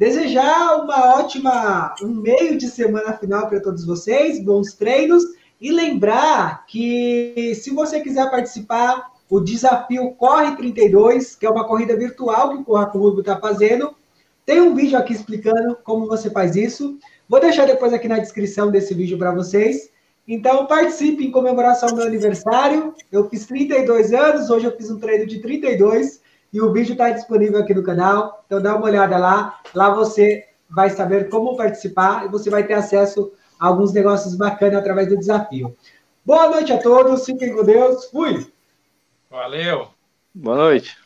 Desejar uma ótima, um meio de semana final para todos vocês, bons treinos e lembrar que se você quiser participar, o desafio Corre 32, que é uma corrida virtual que o Corra Clube está fazendo, tem um vídeo aqui explicando como você faz isso. Vou deixar depois aqui na descrição desse vídeo para vocês. Então, participe em comemoração do meu aniversário. Eu fiz 32 anos, hoje eu fiz um treino de 32. E o vídeo está disponível aqui no canal, então dá uma olhada lá. Lá você vai saber como participar e você vai ter acesso a alguns negócios bacanas através do desafio. Boa noite a todos, fiquem com Deus, fui! Valeu! Boa noite!